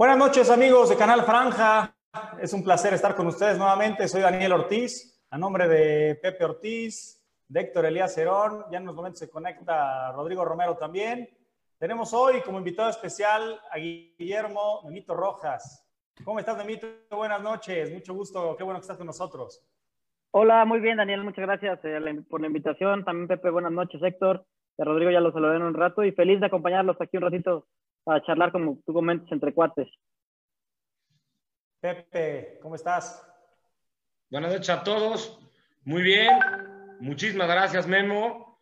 Buenas noches amigos de Canal Franja. Es un placer estar con ustedes nuevamente. Soy Daniel Ortiz, a nombre de Pepe Ortiz, de Héctor Elías Cerón. Ya en unos momentos se conecta Rodrigo Romero también. Tenemos hoy como invitado especial a Guillermo Memito Rojas. ¿Cómo estás, Memito? Buenas noches. Mucho gusto. Qué bueno que estás con nosotros. Hola, muy bien, Daniel. Muchas gracias eh, por la invitación. También, Pepe, buenas noches, Héctor. A Rodrigo ya lo saludé en un rato y feliz de acompañarlos aquí un ratito para charlar, como tú comentas, entre cuates. Pepe, ¿cómo estás? Buenas noches a todos. Muy bien. Muchísimas gracias, Memo.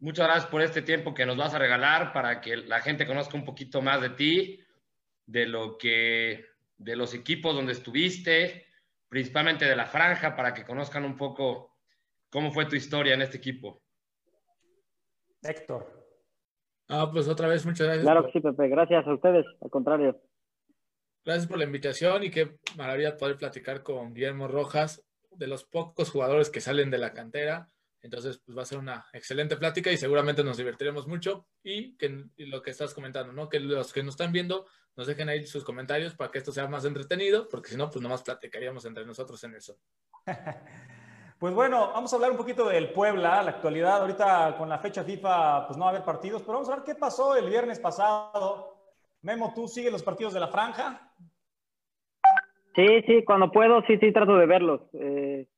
Muchas gracias por este tiempo que nos vas a regalar para que la gente conozca un poquito más de ti, de lo que, de los equipos donde estuviste, principalmente de la franja, para que conozcan un poco cómo fue tu historia en este equipo. Héctor. Ah, pues otra vez muchas gracias. Claro que sí, Pepe. Gracias a ustedes. Al contrario. Gracias por la invitación y qué maravilla poder platicar con Guillermo Rojas, de los pocos jugadores que salen de la cantera. Entonces, pues va a ser una excelente plática y seguramente nos divertiremos mucho. Y que lo que estás comentando, ¿no? Que los que nos están viendo nos dejen ahí sus comentarios para que esto sea más entretenido, porque si no, pues nomás platicaríamos entre nosotros en eso. Pues bueno, vamos a hablar un poquito del Puebla, la actualidad. Ahorita con la fecha FIFA, pues no va a haber partidos, pero vamos a ver qué pasó el viernes pasado. Memo, ¿tú sigues los partidos de la franja? Sí, sí, cuando puedo, sí, sí, trato de verlos. Eh,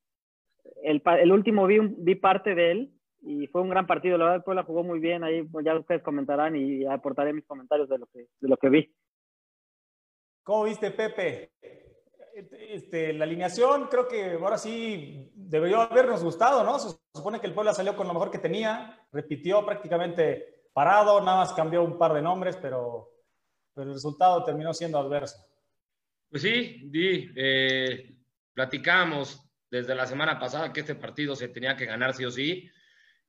el, el, último vi, vi parte de él y fue un gran partido. La verdad, el Puebla jugó muy bien. Ahí pues, ya ustedes comentarán y aportaré mis comentarios de lo que, de lo que vi. ¿Cómo viste, Pepe? Este, la alineación creo que ahora sí debería habernos gustado, ¿no? Se supone que el Puebla salió con lo mejor que tenía, repitió prácticamente parado, nada más cambió un par de nombres, pero, pero el resultado terminó siendo adverso. Pues sí, Di, eh, platicamos desde la semana pasada que este partido se tenía que ganar sí o sí,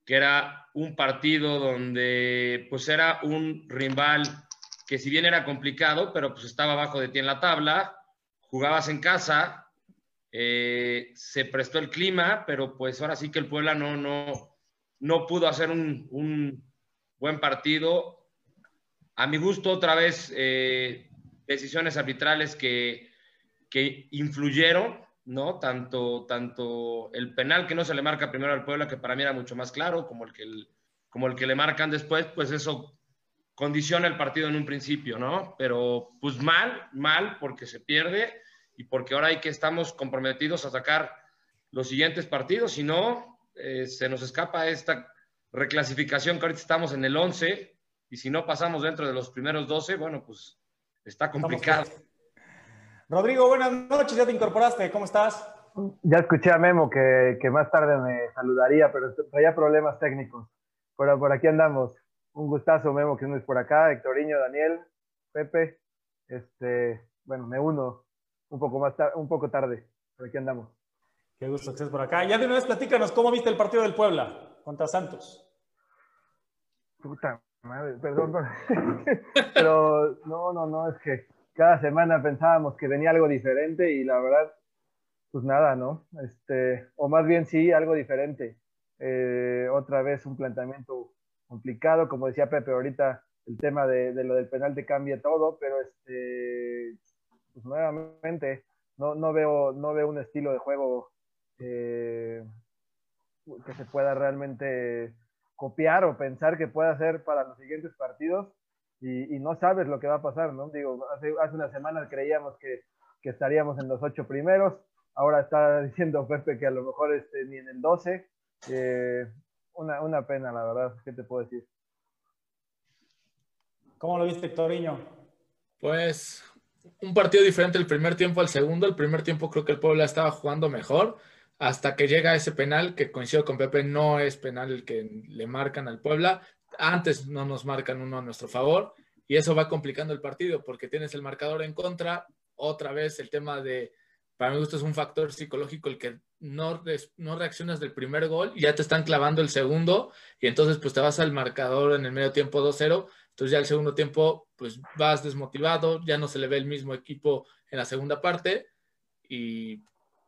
que era un partido donde pues era un rival que si bien era complicado, pero pues estaba abajo de ti en la tabla, jugabas en casa, eh, se prestó el clima, pero pues ahora sí que el Puebla no, no, no pudo hacer un, buen partido. A mi gusto, otra vez, eh, decisiones arbitrales que, que influyeron, ¿no? Tanto, tanto el penal que no se le marca primero al Puebla, que para mí era mucho más claro, como el que, como el que le marcan después, pues eso condiciona el partido en un principio, ¿no? Pero pues mal, mal, porque se pierde y porque ahora hay que estamos comprometidos a sacar los siguientes partidos, si no, eh, se nos escapa esta reclasificación que ahorita estamos en el 11 y si no pasamos dentro de los primeros 12, bueno, pues está complicado. Rodrigo, buenas noches, ya te incorporaste, ¿cómo estás? Ya escuché a Memo que, que más tarde me saludaría, pero traía problemas técnicos. Pero por aquí andamos. Un gustazo, Memo, que no es por acá. Hectoriño, Daniel, Pepe. Este, bueno, me uno un poco más un poco tarde, pero aquí andamos. Qué gusto que estés por acá. Ya de una vez platícanos, ¿cómo viste el partido del Puebla contra Santos? Puta madre, perdón, pero no, no, no, es que cada semana pensábamos que venía algo diferente y la verdad, pues nada, ¿no? Este, o más bien sí, algo diferente. Eh, otra vez un planteamiento complicado, como decía Pepe ahorita, el tema de, de, lo del penal te cambia todo, pero este, pues nuevamente no, no, veo, no veo un estilo de juego eh, que se pueda realmente copiar o pensar que pueda ser para los siguientes partidos y, no sabes lo que va a pasar, ¿no? Digo, hace, hace una semana creíamos que, que, estaríamos en los ocho primeros, ahora está diciendo Pepe que a lo mejor este, ni en el 12. Eh, una, una pena, la verdad, ¿qué te puedo decir? ¿Cómo lo viste, Toriño? Pues un partido diferente el primer tiempo al segundo. El primer tiempo creo que el Puebla estaba jugando mejor hasta que llega ese penal que coincido con Pepe, no es penal el que le marcan al Puebla. Antes no nos marcan uno a nuestro favor y eso va complicando el partido porque tienes el marcador en contra. Otra vez el tema de, para mi gusto es un factor psicológico el que no, reaccionas del primer gol ya te están clavando el segundo y entonces pues te vas al marcador en el medio tiempo 2-0 entonces ya el segundo tiempo, pues vas desmotivado, ya no se le ve el mismo equipo en la segunda parte y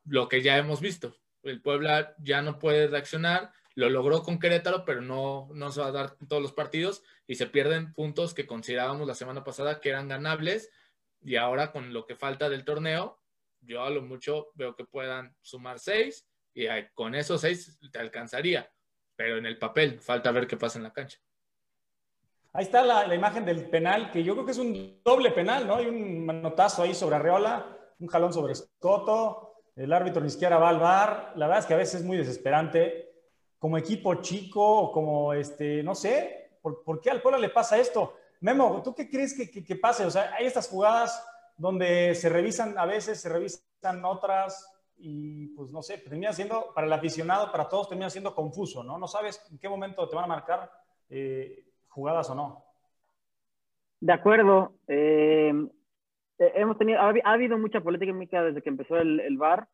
lo que ya hemos visto, el Puebla ya no puede reaccionar, lo logró con Querétaro, pero no, no se va a dar todos los partidos y se pierden puntos que considerábamos la semana pasada que eran ganables. Y ahora con lo que falta del torneo, yo a lo mucho veo que puedan sumar seis y con esos seis te alcanzaría. Pero en el papel falta ver qué pasa en la cancha. Ahí está la, imagen del penal, que yo creo que es un doble penal, ¿no? Hay un manotazo ahí sobre Arreola, un jalón sobre Scotto, el árbitro ni siquiera va al bar. La verdad es que a veces es muy desesperante. Como equipo chico, como este, no sé, ¿por, qué al Puebla le pasa esto? Memo, ¿tú qué crees que, que, pase? O sea, hay estas jugadas donde se revisan a veces, se revisan otras, y pues no sé, termina siendo, para el aficionado, para todos, termina siendo confuso, ¿no? No sabes en qué momento te van a marcar eh, jugadas o no. De acuerdo. Eh, eh, hemos tenido, ha, habido mucha polémica desde que empezó el, el VAR.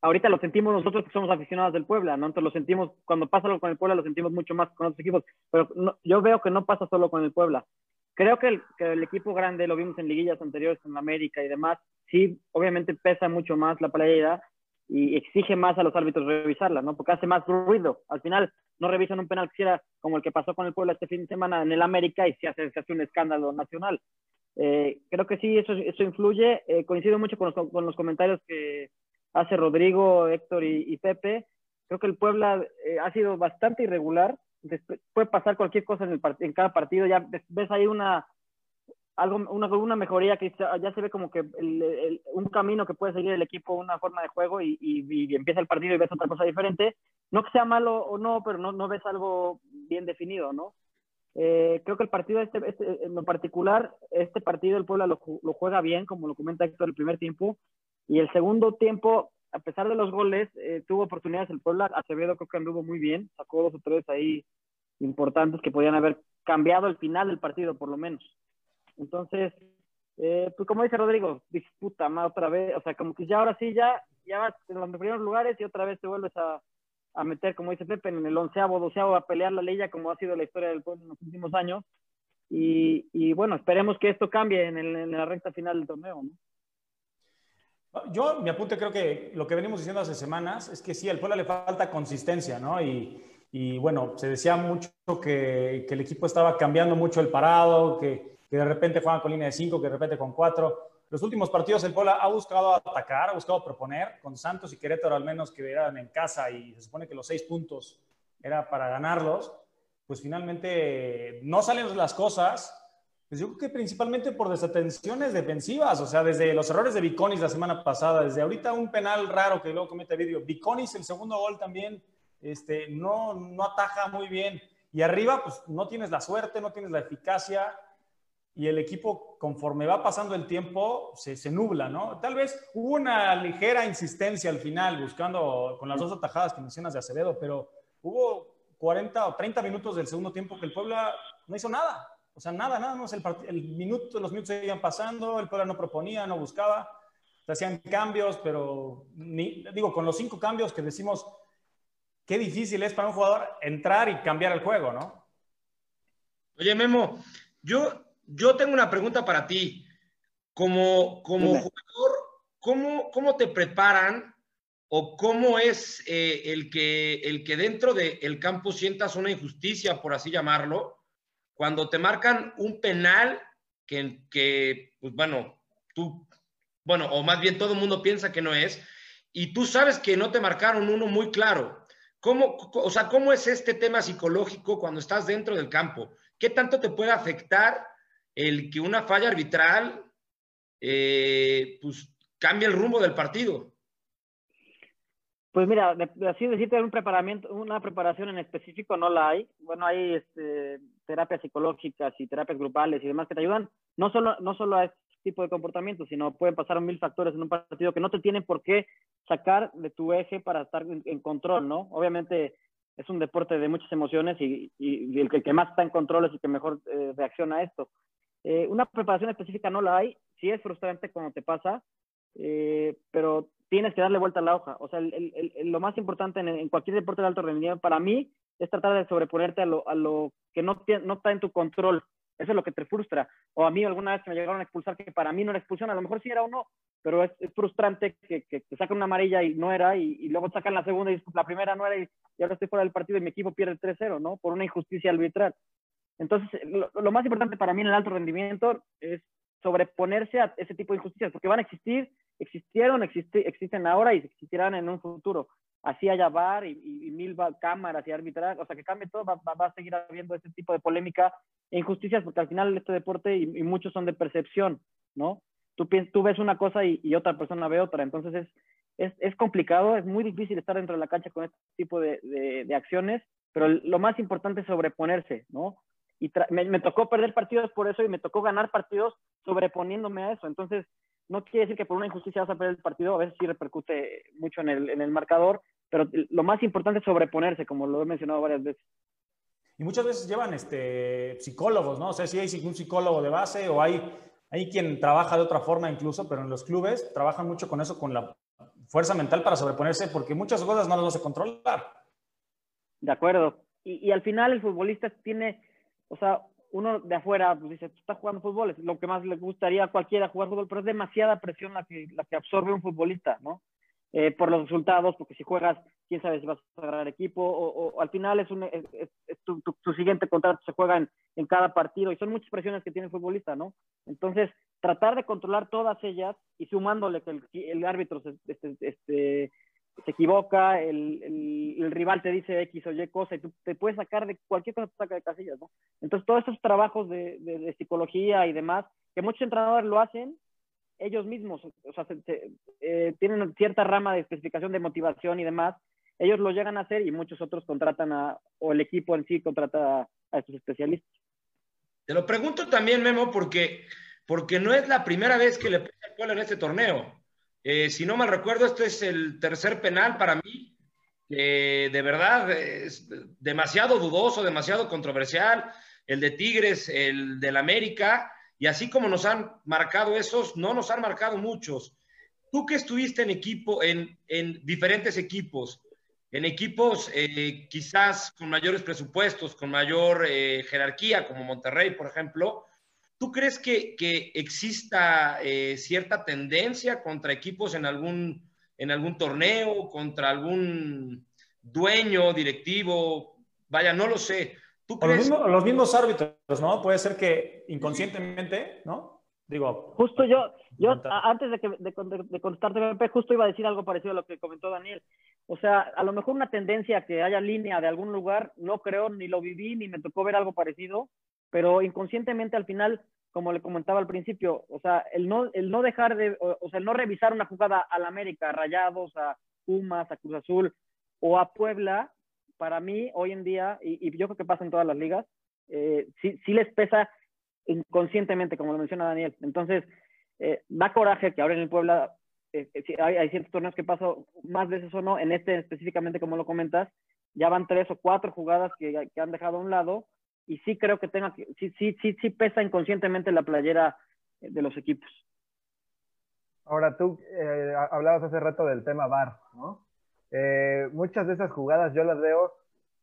Ahorita lo sentimos nosotros que somos aficionados del Puebla, ¿no? Entonces lo sentimos, cuando pasa algo con el Puebla, lo sentimos mucho más con otros equipos. Pero yo veo que no pasa solo con el Puebla. Creo que el, que el, equipo grande, lo vimos en liguillas anteriores en América y demás, sí, obviamente pesa mucho más la playera y exige más a los árbitros revisarla, ¿no? Porque hace más ruido. Al final, no revisan un penal que era como el que pasó con el Puebla este fin de semana en el América y se hace, se hace un escándalo nacional. Eh, creo que sí, eso, eso influye. Eh, coincido mucho con los, con los, comentarios que hace Rodrigo, Héctor y, Pepe. Creo que el Puebla eh, ha sido bastante irregular. Puede pasar cualquier cosa en, el, en cada partido. Ya ves ahí una, algo, una, una mejoría que ya se ve como que un camino que puede seguir el equipo, una forma de juego y, y, empieza el partido y ves otra cosa diferente. No que sea malo o no, pero no, no ves algo bien definido, ¿no? Eh, creo que el partido, este, este, en lo particular, este partido el Puebla lo, lo, juega bien, como lo comenta Héctor el primer tiempo, y el segundo tiempo, a pesar de los goles, eh, tuvo oportunidades el Puebla, Acevedo creo que anduvo muy bien, sacó dos o tres ahí importantes que podían haber cambiado el final del partido, por lo menos. Entonces, eh, pues como dice Rodrigo, disputa más otra vez, o sea, como que ya ahora sí, ya, ya vas en los primeros lugares y otra vez te vuelves a, a meter, como dice Pepe, en el onceavo, doceavo, a pelear la ley, como ha sido la historia del pueblo en los últimos años. Y, y bueno, esperemos que esto cambie en, el, en, la recta final del torneo. ¿no? Yo, mi apunte, creo que lo que venimos diciendo hace semanas es que sí, al pueblo le falta consistencia, ¿no? Y, bueno, se decía mucho que, el equipo estaba cambiando mucho el parado, que, que de repente juegan con línea de 5, que de repente con 4. Los últimos partidos el Puebla ha buscado atacar, ha buscado proponer, con Santos y Querétaro al menos que eran en casa y se supone que los seis puntos era para ganarlos, pues finalmente no salen las cosas. Pues yo creo que principalmente por desatenciones defensivas, o sea, desde los errores de Viconis la semana pasada, desde ahorita un penal raro que luego comete vídeo. Viconis, el segundo gol también, este, no, no ataja muy bien. Y arriba, pues no tienes la suerte, no tienes la eficacia y el equipo, conforme va pasando el tiempo, se, se, nubla, ¿no? Tal vez hubo una ligera insistencia al final, buscando con las dos atajadas que mencionas de Acevedo, pero hubo 40 o 30 minutos del segundo tiempo que el Puebla no hizo nada. O sea, nada, nada más. El, el minuto, los minutos seguían pasando, el Puebla no proponía, no buscaba, se hacían cambios, pero ni, digo, con los cinco cambios que decimos, qué difícil es para un jugador entrar y cambiar el juego, ¿no? Oye, Memo, yo yo tengo una pregunta para ti. Como, como jugador, ¿cómo, ¿cómo te preparan o cómo es eh, el, que, el que dentro del campo sientas una injusticia, por así llamarlo, cuando te marcan un penal que, que pues bueno, tú, bueno, o más bien todo el mundo piensa que no es, y tú sabes que no te marcaron uno muy claro. ¿Cómo, o sea, ¿cómo es este tema psicológico cuando estás dentro del campo? ¿Qué tanto te puede afectar el que una falla arbitral eh, pues cambia el rumbo del partido. Pues mira, así decirte un preparamiento, una preparación en específico no la hay. Bueno, hay este, terapias psicológicas y terapias grupales y demás que te ayudan no solo, no solo a este tipo de comportamiento, sino pueden pasar mil factores en un partido que no te tienen por qué sacar de tu eje para estar en, control, ¿no? Obviamente es un deporte de muchas emociones y, y, el, que, más está en control es el que mejor eh, reacciona a esto. Eh, una preparación específica no la hay, sí es frustrante cuando te pasa, eh, pero tienes que darle vuelta a la hoja. O sea, lo más importante en, cualquier deporte de alto rendimiento para mí es tratar de sobreponerte a lo, a lo que no, no está en tu control. Eso es lo que te frustra. O a mí alguna vez me llegaron a expulsar que para mí no era expulsión, a lo mejor sí era o no, pero es, frustrante que, que, te sacan una amarilla y no era, y, luego sacan la segunda y la primera no era, y, y, ahora estoy fuera del partido y mi equipo pierde 3-0, ¿no? Por una injusticia arbitral. Entonces, lo, más importante para mí en el alto rendimiento es sobreponerse a ese tipo de injusticias, porque van a existir, existieron, existen ahora y existirán en un futuro. Así haya bar y, mil cámaras y arbitrar, o sea, que cambie todo, va, a seguir habiendo ese tipo de polémica e injusticias, porque al final este deporte y, muchos son de percepción, ¿no? Tú, tú ves una cosa y, otra persona ve otra, entonces es, es, es, complicado, es muy difícil estar dentro de la cancha con este tipo de, acciones, pero lo más importante es sobreponerse, ¿no? Y me, tocó perder partidos por eso y me tocó ganar partidos sobreponiéndome a eso. Entonces, no quiere decir que por una injusticia vas a perder el partido, a veces sí repercute mucho en el, en el marcador, pero lo más importante es sobreponerse, como lo he mencionado varias veces. Y muchas veces llevan este, psicólogos, ¿no? O sea, si hay un psicólogo de base o hay, hay quien trabaja de otra forma incluso, pero en los clubes trabajan mucho con eso, con la fuerza mental para sobreponerse, porque muchas cosas no las vas a controlar. De acuerdo. Y, y al final el futbolista tiene, o sea, uno de afuera pues dice, está jugando fútbol, es lo que más le gustaría a cualquiera jugar fútbol, pero es demasiada presión la que, la que absorbe un futbolista, ¿no? Eh, por los resultados, porque si juegas, quién sabe si vas a agarrar equipo, o, al final es, un, es, tu, tu, siguiente contrato se juega en, en, cada partido, y son muchas presiones que tiene el futbolista, ¿no? Entonces, tratar de controlar todas ellas y sumándole que el, el árbitro se, este, este, se equivoca, el, el, rival te dice X o Y cosa y tú te puedes sacar de cualquier cosa, te saca de casillas, ¿no? Entonces, todos esos trabajos de, de, psicología y demás, que muchos entrenadores lo hacen ellos mismos, o sea, eh, tienen cierta rama de especificación de motivación y demás, ellos lo llegan a hacer y muchos otros contratan a, o el equipo en sí contrata a, a estos especialistas. Te lo pregunto también, Memo, porque, porque no es la primera vez que le pasa el en este torneo. Eh, si no mal recuerdo, este es el tercer penal para mí, que de verdad es demasiado dudoso, demasiado controversial. El de Tigres, el del América, y así como nos han marcado esos, no nos han marcado muchos. Tú que estuviste en equipo, en, diferentes equipos, en equipos eh, quizás con mayores presupuestos, con mayor eh, jerarquía, como Monterrey, por ejemplo, ¿Tú crees que, exista eh, cierta tendencia contra equipos en algún, en algún torneo, contra algún dueño, directivo? Vaya, no lo sé. ¿Tú crees? Los, mismos, árbitros, ¿no? Puede ser que inconscientemente, ¿no? Digo. Justo yo, yo antes de, que, de, contestarte, justo iba a decir algo parecido a lo que comentó Daniel. O sea, a lo mejor una tendencia que haya línea de algún lugar, no creo, ni lo viví, ni me tocó ver algo parecido, pero inconscientemente al final, como le comentaba al principio, o sea, el no, el no dejar de, o, sea, el no revisar una jugada al América, a Rayados, a Pumas, a Cruz Azul o a Puebla, para mí hoy en día, y, yo creo que pasa en todas las ligas, eh, sí, sí, les pesa inconscientemente, como lo menciona Daniel. Entonces, eh, da coraje que ahora en el Puebla eh, hay, hay, ciertos torneos que paso más veces o no, en este específicamente como lo comentas, ya van tres o cuatro jugadas que han dejado a un lado y sí creo que tenga sí, sí, sí, sí pesa inconscientemente la playera de los equipos. Ahora tú eh, hablabas hace rato del tema VAR, ¿no? Eh, muchas de esas jugadas yo las veo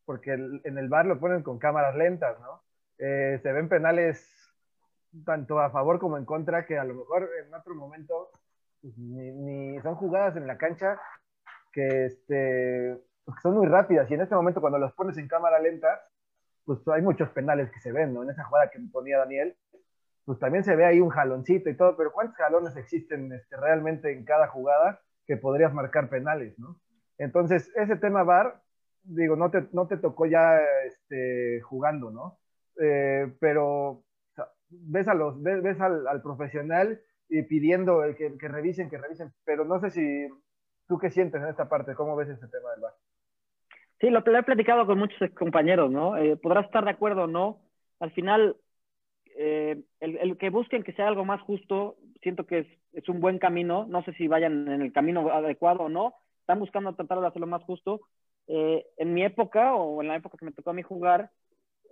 porque en el VAR lo ponen con cámaras lentas, ¿no? Eh, se ven penales tanto a favor como en contra que a lo mejor en otro momento pues, ni, ni, son jugadas en la cancha que, este, son muy rápidas y en este momento cuando las pones en cámara lenta pues hay muchos penales que se ven, ¿no? En esa jugada que ponía Daniel, pues también se ve ahí un jaloncito y todo, pero ¿cuántos jalones existen este, realmente en cada jugada que podrías marcar penales, ¿no? Entonces, ese tema VAR, digo, no te, no te tocó ya este, jugando, ¿no? Eh, pero ves, a los, ves, al, profesional y pidiendo que, que revisen, que revisen, pero no sé si tú qué sientes en esta parte, cómo ves ese tema del VAR. Sí, lo, he platicado con muchos compañeros, ¿no? Eh, podrás estar de acuerdo o no. Al final, eh, el, que busquen que sea algo más justo, siento que es, un buen camino. No sé si vayan en el camino adecuado o no. Están buscando tratar de hacerlo más justo. Eh, en mi época, o en la época que me tocó a mí jugar,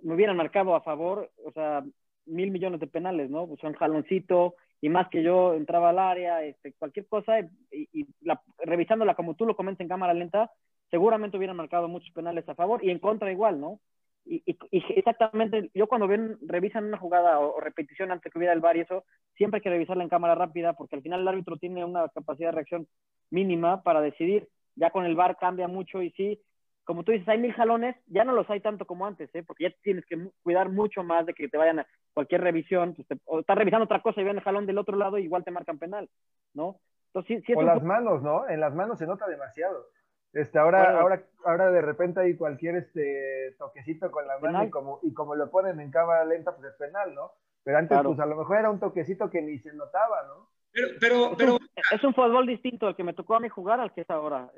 me hubieran marcado a favor, o sea, mil millones de penales, ¿no? Pues un jaloncito, y más que yo entraba al área, este, cualquier cosa, y, y la, revisándola como tú lo comentas en cámara lenta, seguramente hubieran marcado muchos penales a favor y en contra igual, ¿no? Y, exactamente, yo cuando ven, revisan una jugada o, repetición antes que hubiera el VAR y eso, siempre hay que revisarla en cámara rápida porque al final el árbitro tiene una capacidad de reacción mínima para decidir. Ya con el VAR cambia mucho y sí, como tú dices, hay mil jalones, ya no los hay tanto como antes, ¿eh? porque ya tienes que cuidar mucho más de que te vayan a cualquier revisión, pues o estás revisando otra cosa y ven el jalón del otro lado, igual te marcan penal, ¿no? Entonces, sí, o las manos, ¿no? En las manos se nota demasiado. Este, ahora, ahora, ahora de repente hay cualquier este toquecito con la mano y como, y como lo ponen en cámara lenta, pues es penal, ¿no? Pero antes, pues a lo mejor era un toquecito que ni se notaba, ¿no? Pero, pero, pero... Es, un, fútbol distinto el que me tocó a mí jugar al que es ahora.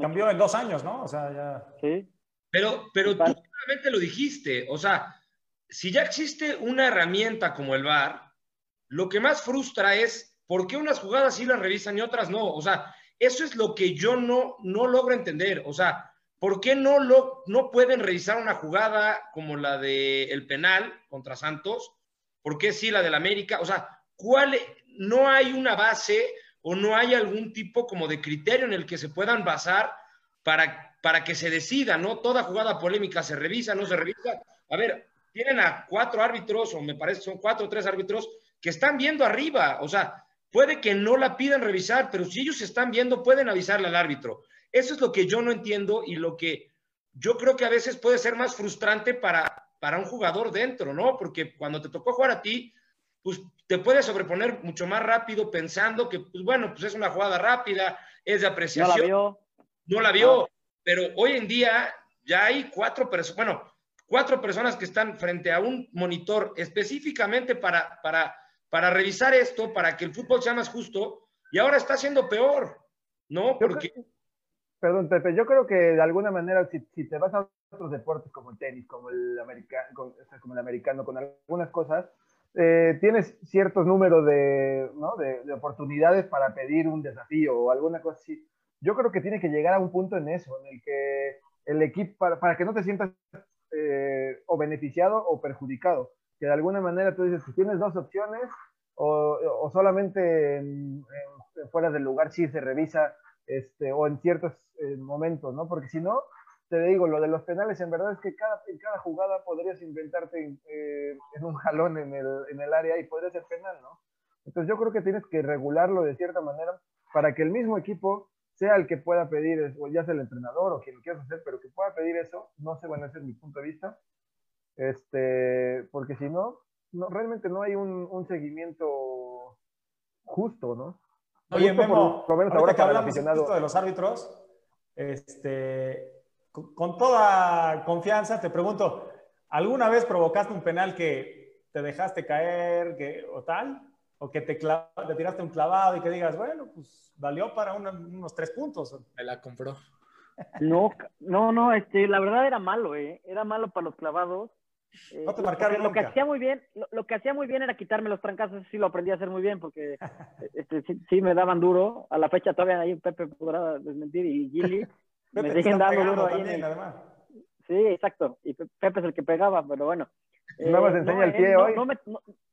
Cambió en dos años, ¿no? O sea, ya. Sí. Pero, pero tú claramente lo dijiste. O sea, si ya existe una herramienta como el VAR, lo que más frustra es por qué unas jugadas sí las revisan y otras no. O sea, eso es lo que yo no, no logro entender. O sea, ¿por qué no, lo, no pueden revisar una jugada como la del el penal contra Santos? ¿Por qué sí la del América? O sea, ¿cuál, no hay una base o no hay algún tipo como de criterio en el que se puedan basar para, para que se decida, ¿no? Toda jugada polémica se revisa, no se revisa. A ver, tienen a cuatro árbitros, o me parece son cuatro o tres árbitros, que están viendo arriba. O sea, puede que no la pidan revisar, pero si ellos están viendo, pueden avisarle al árbitro. Eso es lo que yo no entiendo y lo que yo creo que a veces puede ser más frustrante para, para un jugador dentro, ¿no? Porque cuando te tocó jugar a ti, pues te puedes sobreponer mucho más rápido pensando que, pues bueno, pues es una jugada rápida, es de apreciación. No la vio. No la vio, pero hoy en día ya hay cuatro personas, bueno, cuatro personas que están frente a un monitor específicamente para, para, para revisar esto, para que el fútbol sea más justo, y ahora está siendo peor, ¿no? Porque... perdón, Pepe, yo creo que de alguna manera, si, si, te vas a otros deportes como el tenis, como el, americano, como el americano, con algunas cosas, eh, tienes ciertos números de, ¿no? de, oportunidades para pedir un desafío o alguna cosa así. Yo creo que tiene que llegar a un punto en eso, en el que el equipo, para, para que no te sientas eh, o beneficiado o perjudicado, que de alguna manera tú dices, que tienes dos opciones o, solamente en, fuera del lugar sí se revisa este, o en ciertos eh, momentos, ¿no? Porque si no, te digo, lo de los penales, en verdad es que cada, en cada jugada podrías inventarte eh, en un jalón en el, en el área y podría ser penal, ¿no? Entonces yo creo que tienes que regularlo de cierta manera para que el mismo equipo sea el que pueda pedir, o ya sea el entrenador o quien lo quieras hacer, pero que pueda pedir eso, no sé, bueno, ese es mi punto de vista, este, porque si no, no realmente no hay un, un seguimiento justo, ¿no? Oye, Memo, por, lo menos ahora que hablamos de los árbitros, este, con toda confianza, te pregunto, ¿alguna vez provocaste un penal que te dejaste caer que, o tal? ¿O que te, te tiraste un clavado y que digas, bueno, pues valió para unos tres puntos? Me la compró. No, no, no, este, la verdad era malo, ¿eh? Era malo para los clavados. No te eh, marcaron lo, que hacía muy bien, lo, que hacía muy bien era quitarme los trancazos, sí lo aprendí a hacer muy bien, porque este, sí, me daban duro. A la fecha todavía ahí Pepe podrá desmentir y Gilly me siguen dando duro ahí. Sí, exacto. Y Pepe es el que pegaba, pero bueno. no me enseña el eh, pie hoy. No me,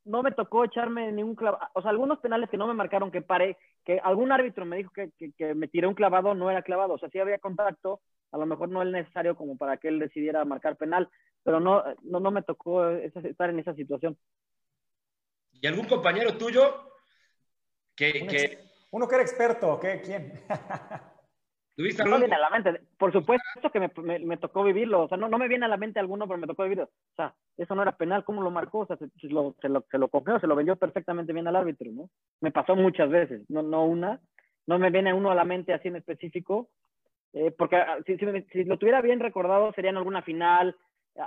no, me, tocó echarme ningún clavado. O sea, algunos penales que no me marcaron que pare, que algún árbitro me dijo que, que, me tiré un clavado, no era clavado. O sea, sí había contacto, a lo mejor no es necesario como para que él decidiera marcar penal, pero no, no, no me tocó estar en esa situación. ¿Y algún compañero tuyo que... que... Uno que era experto, ¿qué? ¿Quién? ¿Tuviste no viene a la mente. Por supuesto que me, me, tocó vivirlo. O sea, no, no me viene a la mente alguno, pero me tocó vivirlo. O sea, eso no era penal. ¿Cómo lo marcó? O sea, se, lo, se, lo, se lo cogió, se lo vendió perfectamente bien al árbitro, ¿no? Me pasó muchas veces, no, no una. No me viene uno a la mente así en específico. Eh, porque ah, si, si, lo tuviera bien recordado, sería en alguna final,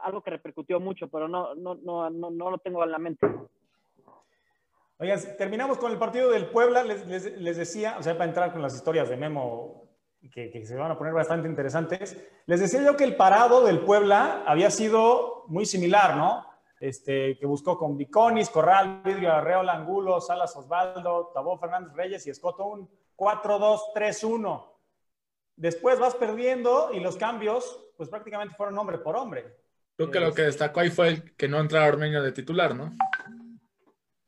algo que repercutió mucho, pero no, no, no, no, no lo tengo en la mente. Oigan, terminamos con el partido del Puebla. Les, les, les, decía, o sea, para entrar con las historias de Memo que, se van a poner bastante interesantes. Les decía yo que el parado del Puebla había sido muy similar, ¿no? Este, que buscó con Viconis, Corral, Vidrio, Arreola, Angulo, Salas Osvaldo, Tabó Fernández Reyes y Escoto un 4-2-3-1. Después vas perdiendo y los cambios, pues prácticamente fueron hombre por hombre. Creo que lo que destacó ahí fue el que no entrara Ormeño de titular, ¿no?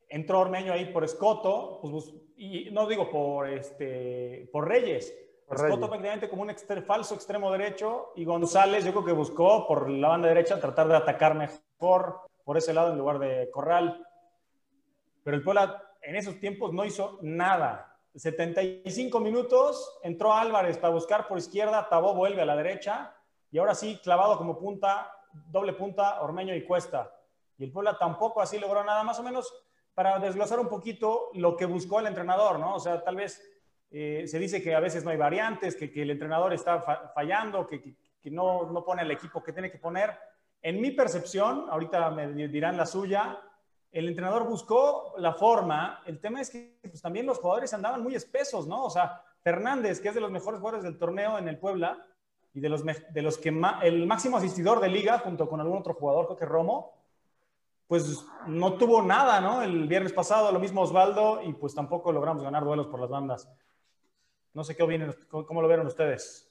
Entró Ormeño ahí por Escoto, pues, y no digo por, este, por Reyes, Escoto prácticamente como un falso extremo derecho y González yo creo que buscó por la banda derecha tratar de atacar mejor por ese lado en lugar de Corral. Pero el Puebla en esos tiempos no hizo nada. 75 minutos, entró Álvarez para buscar por izquierda, Tabó vuelve a la derecha y ahora sí, clavado como punta, doble punta, Ormeño y Cuesta. Y el Puebla tampoco así logró nada, más o menos para desglosar un poquito lo que buscó el entrenador, ¿no? O sea, tal vez eh, se dice que a veces no hay variantes, que, que el entrenador está fallando, que, que, no, no pone el equipo que tiene que poner. En mi percepción, ahorita me dirán la suya, el entrenador buscó la forma. El tema es que pues, también los jugadores andaban muy espesos, ¿no? O sea, Fernández, que es de los mejores jugadores del torneo en el Puebla, y de los, de los que el máximo asistidor de liga, junto con algún otro jugador, creo que Romo, pues no tuvo nada, ¿no? El viernes pasado, lo mismo Osvaldo, y pues tampoco logramos ganar duelos por las bandas. No sé qué vienen, cómo lo vieron ustedes.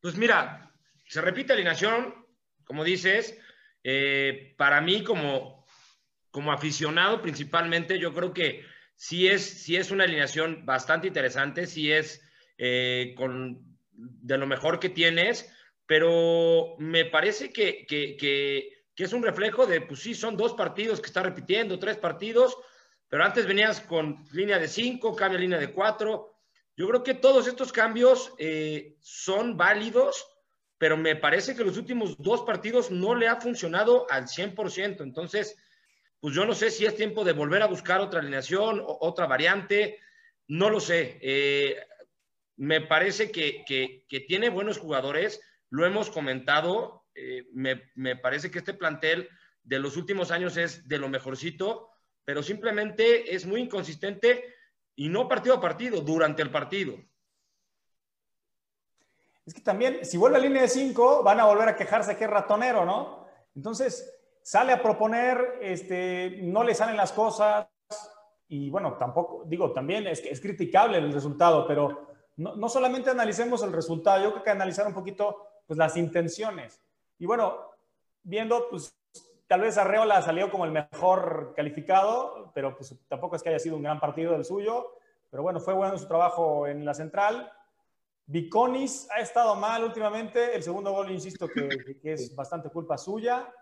Pues mira, se repite alineación, como dices, eh, para mí como, como aficionado principalmente, yo creo que sí es, sí es una alineación bastante interesante, sí es eh, con de lo mejor que tienes, pero me parece que, que, que, es un reflejo de, pues sí, son dos partidos que está repitiendo, tres partidos, pero antes venías con línea de cinco, cambia línea de cuatro. Yo creo que todos estos cambios eh, son válidos, pero me parece que los últimos dos partidos no le ha funcionado al 100%. Entonces, pues yo no sé si es tiempo de volver a buscar otra alineación, otra variante, no lo sé. Eh, me parece que, tiene buenos jugadores, lo hemos comentado, eh, me, parece que este plantel de los últimos años es de lo mejorcito, pero simplemente es muy inconsistente y no partido a partido, durante el partido. Es que también, si vuelve a línea de cinco, van a volver a quejarse que es ratonero, ¿no? Entonces, sale a proponer, este, no le salen las cosas, y bueno, tampoco, digo, también es, es criticable el resultado, pero no, solamente analicemos el resultado, yo creo que analizar un poquito pues, las intenciones. Y bueno, viendo, pues tal vez Arreola salió como el mejor calificado, pero pues tampoco es que haya sido un gran partido del suyo. Pero bueno, fue bueno su trabajo en la central. Viconis ha estado mal últimamente. El segundo gol, insisto, que, que es bastante culpa suya.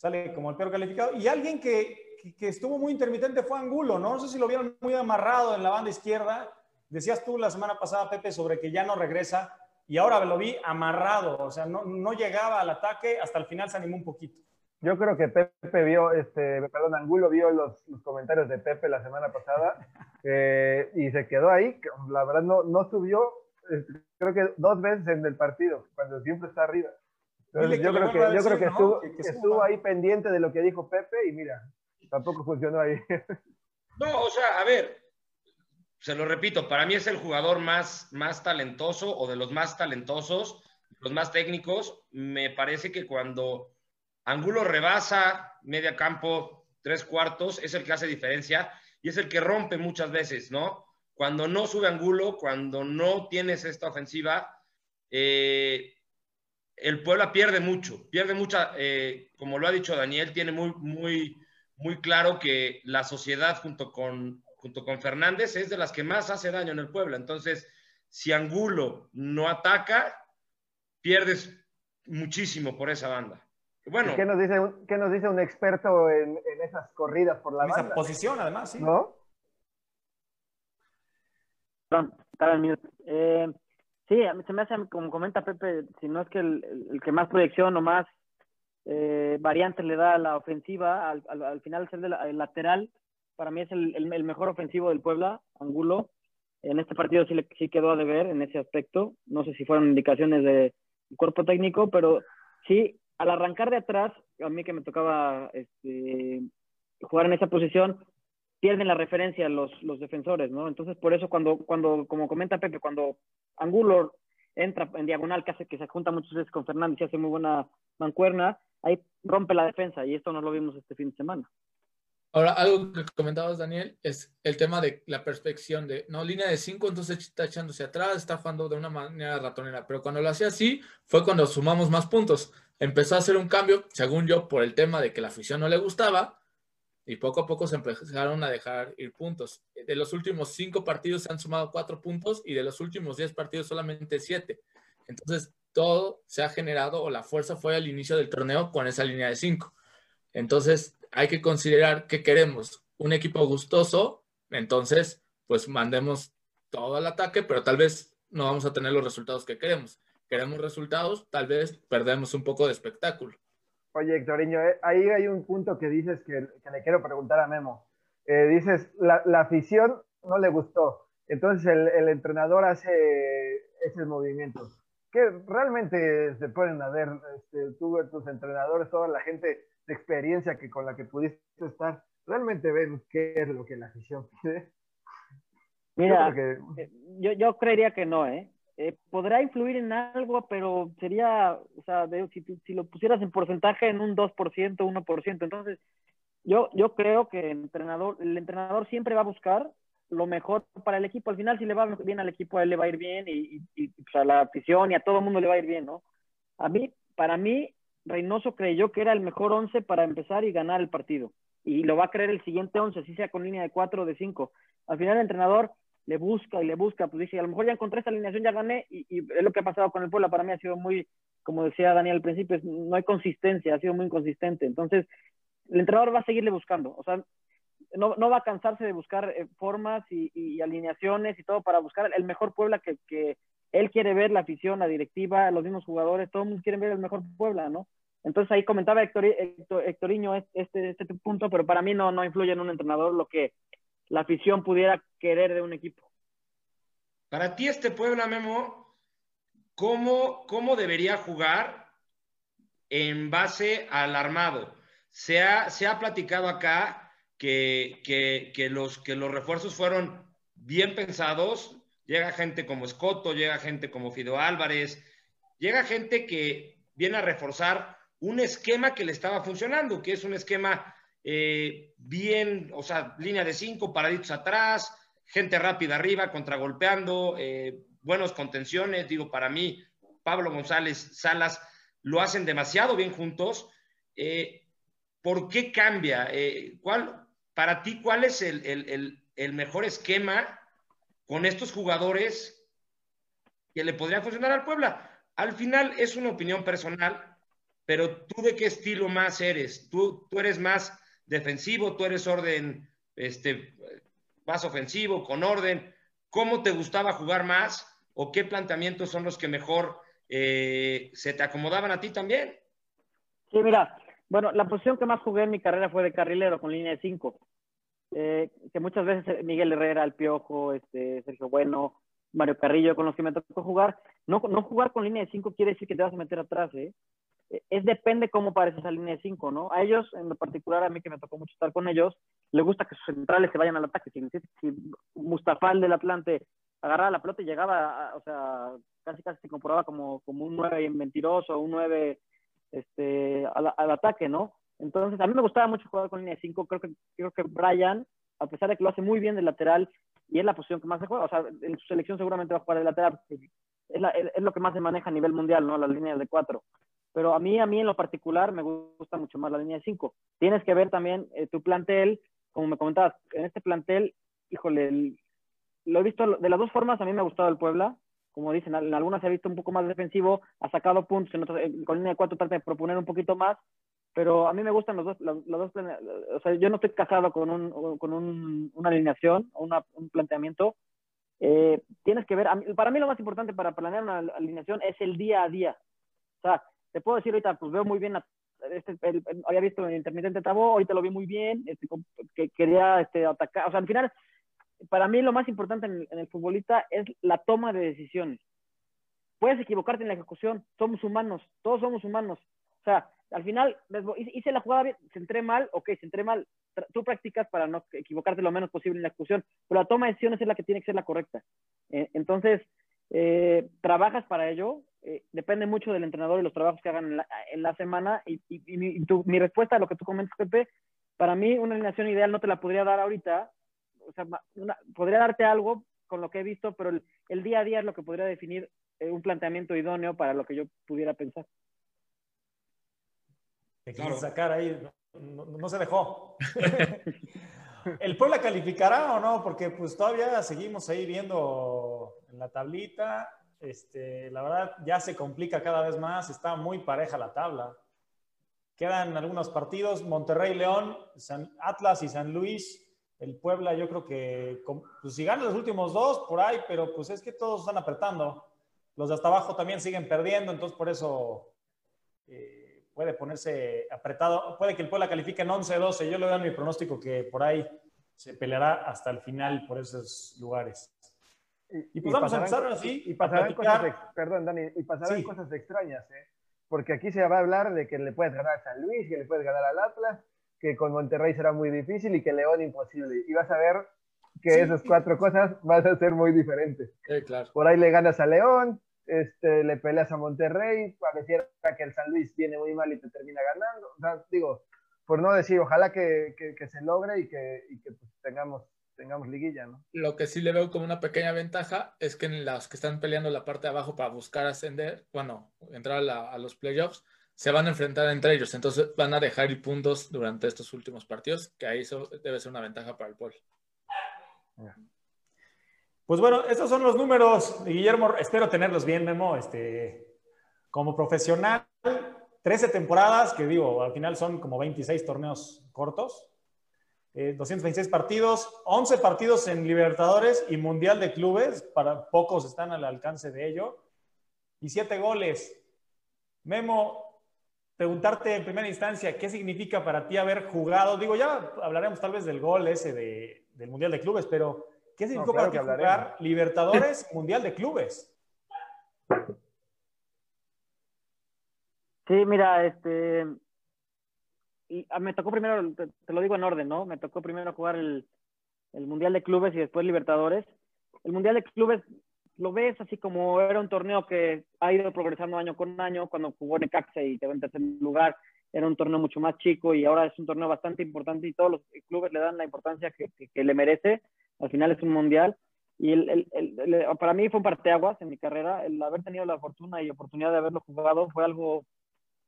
Sale como el peor calificado. Y alguien que, que, estuvo muy intermitente fue Angulo, ¿no? No sé si lo vieron muy amarrado en la banda izquierda Decías tú la semana pasada, Pepe, sobre que ya no regresa y ahora lo vi amarrado, o sea, no, no llegaba al ataque, hasta el final se animó un poquito. Yo creo que Pepe vio, este, perdón, Angulo vio los, los comentarios de Pepe la semana pasada eh, y se quedó ahí. La verdad no, no subió, este, creo que dos veces en el partido, cuando siempre está arriba. Yo, creo que, yo creo que, estuvo, estuvo ahí pendiente de lo que dijo Pepe y mira, tampoco funcionó ahí. No, o sea, a ver, se lo repito, para mí es el jugador más, más talentoso o de los más talentosos, los más técnicos. Me parece que cuando Angulo rebasa media campo, tres cuartos, es el que hace diferencia y es el que rompe muchas veces, ¿no? Cuando no sube Angulo, cuando no tienes esta ofensiva, eh, el Puebla pierde mucho, pierde mucha, eh, como lo ha dicho Daniel, tiene muy, muy, muy claro que la sociedad junto con junto con Fernández, es de las que más hace daño en el Puebla. Entonces, si Angulo no ataca, pierdes muchísimo por esa banda. Bueno, ¿Qué nos dice un, qué nos dice un experto en, esas corridas por la en banda? Esa posición, además, sí. ¿No? Perdón, estaba en mute. Eh, sí, se me hace, como comenta Pepe, si no es que el, que más proyección o más eh, variantes le da a la ofensiva, al, al, final ser el lateral, para mí es el, el, mejor ofensivo del Puebla, Angulo. En este partido sí, le, sí quedó a deber en ese aspecto. No sé si fueron indicaciones del cuerpo técnico, pero sí, al arrancar de atrás, a mí que me tocaba este, jugar en esa posición, pierden la referencia los, los defensores, ¿no? Entonces, por eso cuando, cuando, como comenta Pepe, cuando Angulo entra en diagonal, que hace que se junta muchas veces con Fernández y hace muy buena mancuerna, ahí rompe la defensa y esto no lo vimos este fin de semana. Ahora, algo que comentabas, Daniel, es el tema de la perspección de, no, línea de 5, entonces está echándose atrás, está jugando de una manera ratonera, pero cuando lo hacía así fue cuando sumamos más puntos. Empezó a hacer un cambio, según yo, por el tema de que la afición no le gustaba y poco a poco se empezaron a dejar ir puntos. De los últimos cinco partidos se han sumado cuatro puntos y de los últimos diez partidos solamente siete. Entonces, todo se ha generado o la fuerza fue al inicio del torneo con esa línea de cinco. Entonces, hay que considerar que queremos un equipo gustoso, entonces pues mandemos todo al ataque, pero tal vez no vamos a tener los resultados que queremos. queremos resultados, tal vez perdemos un poco de espectáculo. Oye, Héctoriño, eh, ahí hay un punto que dices que, le quiero preguntar a Memo. Eh, dices, la, la, afición no le gustó, entonces el, el entrenador hace ese movimiento. ¿Qué realmente se pueden a ver este, tú, tus entrenadores, toda la gente de experiencia que con la que pudiste estar, realmente ven qué es lo que la afición pide? Mira, eh, yo, yo, creería que no, ¿eh? ¿Eh? podrá influir en algo, pero sería, o sea, si, si, lo pusieras en porcentaje en un 2%, 1%, entonces yo, yo creo que el entrenador, el entrenador siempre va a buscar lo mejor para el equipo. Al final, si le va bien al equipo, a él le va a ir bien y, y, pues, a la afición y a todo el mundo le va a ir bien, ¿no? A mí, para mí, Reynoso creyó que era el mejor 11 para empezar y ganar el partido. Y lo va a creer el siguiente 11, si sea con línea de 4 o de 5. Al final, el entrenador le busca y le busca, pues dice, a lo mejor ya encontré esta alineación, ya gané, y, es lo que ha pasado con el Puebla, para mí ha sido muy, como decía Daniel al principio, no hay consistencia, ha sido muy inconsistente, entonces el entrenador va a seguirle buscando, o sea, no, no va a cansarse de buscar eh, formas y, alineaciones y todo para buscar el mejor Puebla que, que, él quiere ver, la afición, la directiva, los mismos jugadores, todo el mundo quiere ver el mejor Puebla, ¿no? Entonces ahí comentaba Héctor, Héctoriño este, este punto, pero para mí no, no influye en un entrenador lo que la afición pudiera querer de un equipo. Para ti este Puebla, Memo, ¿cómo, cómo debería jugar en base al armado? Se ha, se ha platicado acá que, que, los, que los refuerzos fueron bien pensados. Llega gente como Escoto, llega gente como Fido Álvarez, llega gente que viene a reforzar un esquema que le estaba funcionando, que es un esquema eh, bien, o sea, línea de cinco, paraditos atrás, gente rápida arriba, contragolpeando, eh, buenos contenciones. Digo, para mí, Pablo González, Salas, lo hacen demasiado bien juntos. Eh, ¿Por qué cambia? ¿cuál, para ti, ¿cuál es el, el, mejor esquema con estos jugadores que le podría funcionar al Puebla? Al final es una opinión personal, pero tú de qué estilo más eres? ¿Tú, tú eres más defensivo, tú eres orden, este, más ofensivo, con orden. ¿Cómo te gustaba jugar más o qué planteamientos son los que mejor eh, se te acomodaban a ti también? Sí, mira, bueno, la posición que más jugué en mi carrera fue de carrilero con línea de 5. Eh, que muchas veces Miguel Herrera, El Piojo, este, Sergio Bueno, Mario Carrillo, con los que me tocó jugar. No, jugar con línea de 5 quiere decir que te vas a meter atrás, ¿eh? Es depende cómo parece esa línea de 5, ¿no? A ellos, en particular, a mí que me tocó mucho estar con ellos, les gusta que sus centrales se vayan al ataque. Si, si Mustafa, el del Atlante, agarraba la pelota y llegaba, o sea, casi casi se comprobaba como, como un 9 mentiroso, un 9 este, al, al, ataque, ¿no? Entonces, a mí me gustaba mucho jugar con línea de 5. Creo que, creo que Brian, a pesar de que lo hace muy bien de lateral, y es la posición que más se juega, o sea, en su selección seguramente va a jugar de lateral, es, es lo que más se maneja a nivel mundial, ¿no? Las líneas de 4 pero a mí, a mí en lo particular me gusta mucho más la línea de 5. Tienes que ver también eh, tu plantel, como me comentabas, en este plantel, híjole, lo he visto de las dos formas, a mí me ha gustado el Puebla, como dicen, en algunas se ha visto un poco más defensivo, ha sacado puntos, en otras, con línea de 4 trata de proponer un poquito más, pero a mí me gustan los dos, los, dos o sea, yo no estoy casado con, un, con un, una alineación, una, un planteamiento, eh, tienes que ver, para mí lo más importante para planear una alineación es el día a día. O sea, te puedo decir ahorita, pues veo muy bien, este, había visto el intermitente Tabo, ahorita lo vi muy bien, este, que quería este, atacar, o sea, al final, para mí lo más importante en el, futbolista es la toma de decisiones. Puedes equivocarte en la ejecución, somos humanos, todos somos humanos. O sea, al final, hice la jugada bien, se entré mal, ok, se entré mal, tú practicas para no equivocarte lo menos posible en la ejecución, pero la toma de decisiones es la que tiene que ser la correcta. Eh, entonces, eh, trabajas para ello, eh, depende mucho del entrenador y los trabajos que hagan en la, semana. Y, mi, respuesta a lo que tú comentas, Pepe, para mí una alineación ideal no te la podría dar ahorita. O sea, podría darte algo con lo que he visto, pero el, día a día es lo que podría definir eh, un planteamiento idóneo para lo que yo pudiera pensar. Te sacar ahí, no, se dejó. ¿El Puebla calificará o no? Porque pues todavía seguimos ahí viendo en la tablita este, la verdad, ya se complica cada vez más, está muy pareja la tabla. Quedan algunos partidos, Monterrey, León, San Atlas y San Luis. El Puebla, yo creo que, pues si ganan los últimos dos, por ahí, pero pues es que todos están apretando. los de hasta abajo también siguen perdiendo, entonces por eso eh, puede ponerse apretado. Puede que el Puebla califique en 11-12. Yo le doy mi pronóstico que por ahí se peleará hasta el final por esos lugares. Y, pues vamos a empezar así. Y pasarán cosas, perdón, Dani, y pasarán cosas extrañas, ¿eh? Porque aquí se va a hablar de que le puedes ganar a San Luis, que le puedes ganar al Atlas, que con Monterrey será muy difícil y que León imposible. Y vas a ver que esas cuatro cosas van a ser muy diferentes. claro. Por ahí le ganas a León, este, le peleas a Monterrey, pareciera que el San Luis viene muy mal y te termina ganando. O sea, digo, por no decir, ojalá que, que, se logre y que, y que pues, tengamos tengamos liguilla, ¿no? Lo que sí le veo como una pequeña ventaja es que en los que están peleando la parte de abajo para buscar ascender, bueno, entrar a, los playoffs, se van a enfrentar entre ellos, entonces van a dejar ir puntos durante estos últimos partidos, que ahí eso debe ser una ventaja para el Pueblo. Pues bueno, estos son los números, Guillermo, espero tenerlos bien, Memo, este, como profesional, 13 temporadas, que digo, al final son como 26 torneos cortos, 226 eh, partidos, 11 partidos en Libertadores y Mundial de Clubes, para pocos están al alcance de ello, y 7 goles. Memo, preguntarte en primera instancia, ¿qué significa para ti haber jugado? Digo, ya hablaremos tal vez del gol ese del Mundial de Clubes, pero ¿qué significa para ti jugar Libertadores, Mundial de Clubes? Sí, mira, este, y ah, me tocó primero, te, lo digo en orden, ¿no? Me tocó primero jugar el, el Mundial de Clubes y después Libertadores. El Mundial de Clubes lo ves así como era un torneo que ha ido progresando año con año. Cuando jugó Necaxa y quedó en tercer lugar, era un torneo mucho más chico y ahora es un torneo bastante importante y todos los clubes le dan la importancia que, que, le merece. Al final es un mundial. Y el, el, para mí fue un parteaguas en mi carrera. El haber tenido la fortuna y oportunidad de haberlo jugado fue algo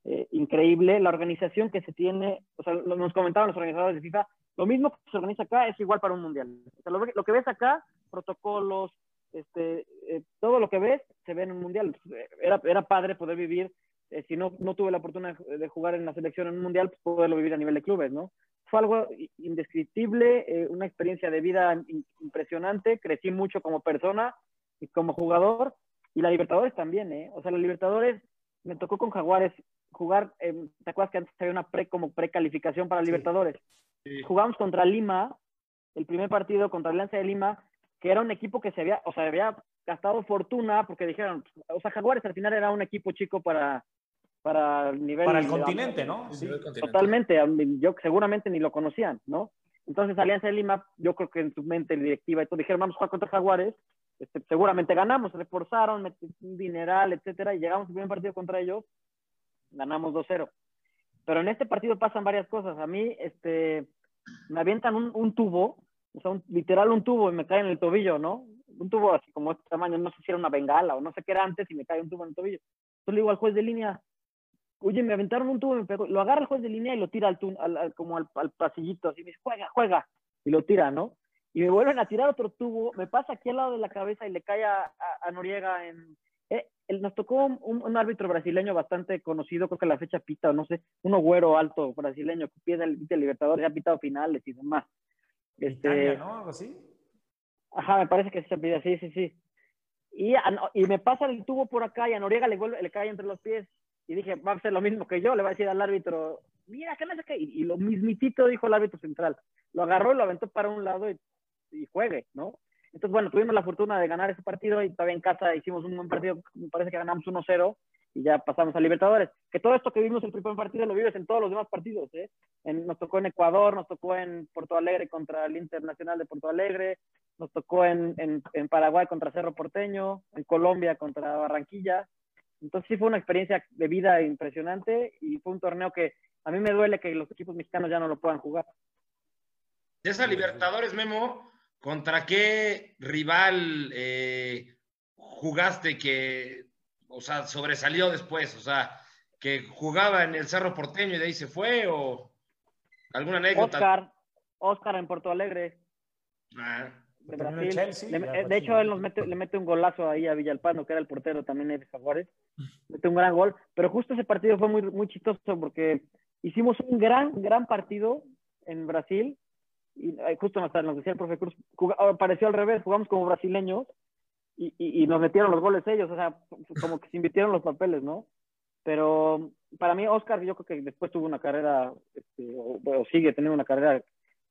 eh, increíble. La organización que se tiene, o sea, nos comentaban los organizadores de FIFA, lo mismo que se organiza acá es igual para un mundial. O sea, lo, que ves acá, protocolos, este, eh, todo lo que ves se ve en un mundial. Era, era padre poder vivir, eh, si no, no tuve la oportunidad de jugar en la selección en un mundial, pues poderlo vivir a nivel de clubes, ¿no? Fue algo indescriptible, una experiencia de vida impresionante, crecí mucho como persona y como jugador, y la Libertadores también, ¿eh? O sea, la Libertadores me tocó con Jaguares jugar, eh, ¿te acuerdas que antes había una pre como precalificación para Libertadores? Jugamos contra Lima, el primer partido contra Alianza de Lima, que era un equipo que se había, o sea, había gastado fortuna porque dijeron, o sea, Jaguares al final era un equipo chico para para el nivel para el continente, ¿no? Sí. Totalmente, yo seguramente ni lo conocían, ¿no? Entonces Alianza de Lima, yo creo que en su mente directiva y todo dijeron, vamos a jugar contra Jaguares, este, seguramente ganamos, reforzaron, un dineral, etcétera, y llegamos al primer partido contra ellos ganamos 2-0. Pero en este partido pasan varias cosas. A mí, este, me avientan un, tubo, o sea, literal un tubo y me cae en el tobillo, ¿no? Un tubo así como este tamaño, no sé si era una bengala o no sé qué era antes y me cae un tubo en el tobillo. Entonces le digo al juez de línea, oye, me aventaron un tubo, me pegó. Lo agarra el juez de línea y lo tira al, como al, pasillito, así me dice, juega, juega, y lo tira, ¿no? Y me vuelven a tirar otro tubo, me pasa aquí al lado de la cabeza y le cae a, a Noriega en, eh, nos tocó un, árbitro brasileño bastante conocido, creo que la fecha pita, no sé, uno güero alto brasileño que pide el, Libertador, ya ha pitado finales y demás. Este, ¿no? ¿Algo así? Ajá, me parece que se pide, sí, sí, sí. Y, y me pasa el tubo por acá y a Noriega le, vuelve, le cae entre los pies. Y dije, va a ser lo mismo que yo, le va a decir al árbitro, mira, ¿qué me hace Y, y lo mismitito dijo el árbitro central. Lo agarró y lo aventó para un lado y, y juegue, ¿no? Entonces, bueno, tuvimos la fortuna de ganar ese partido y todavía en casa hicimos un buen partido, me parece que ganamos 1-0 y ya pasamos a Libertadores. Que todo esto que vimos en el primer partido lo vives en todos los demás partidos. ¿eh? nos tocó en Ecuador, nos tocó en Porto Alegre contra el Internacional de Porto Alegre, nos tocó en, en, en Paraguay contra Cerro Porteño, en Colombia contra Barranquilla. Entonces sí fue una experiencia de vida impresionante y fue un torneo que a mí me duele que los equipos mexicanos ya no lo puedan jugar. De esa Libertadores, Memo, ¿Contra qué rival eh, jugaste que, o sea, sobresalió después? O sea, que jugaba en el Cerro Porteño y de ahí se fue o alguna anécdota. Oscar, Oscar en Porto Alegre. Ah. De, Brasil. Eh, de hecho, él nos mete, le mete un golazo ahí a Villalpano, que era el portero también de Jaguares. Mete un gran gol. Pero justo ese partido fue muy, muy chistoso porque hicimos un gran, gran partido en Brasil y justo nos, nos decía el profe Cruz, pareció al revés, jugamos como brasileños y, y, nos metieron los goles ellos, o sea, como que se invirtieron los papeles, ¿no? Pero para mí, Oscar, yo creo que después tuvo una carrera, este, o, sigue teniendo una carrera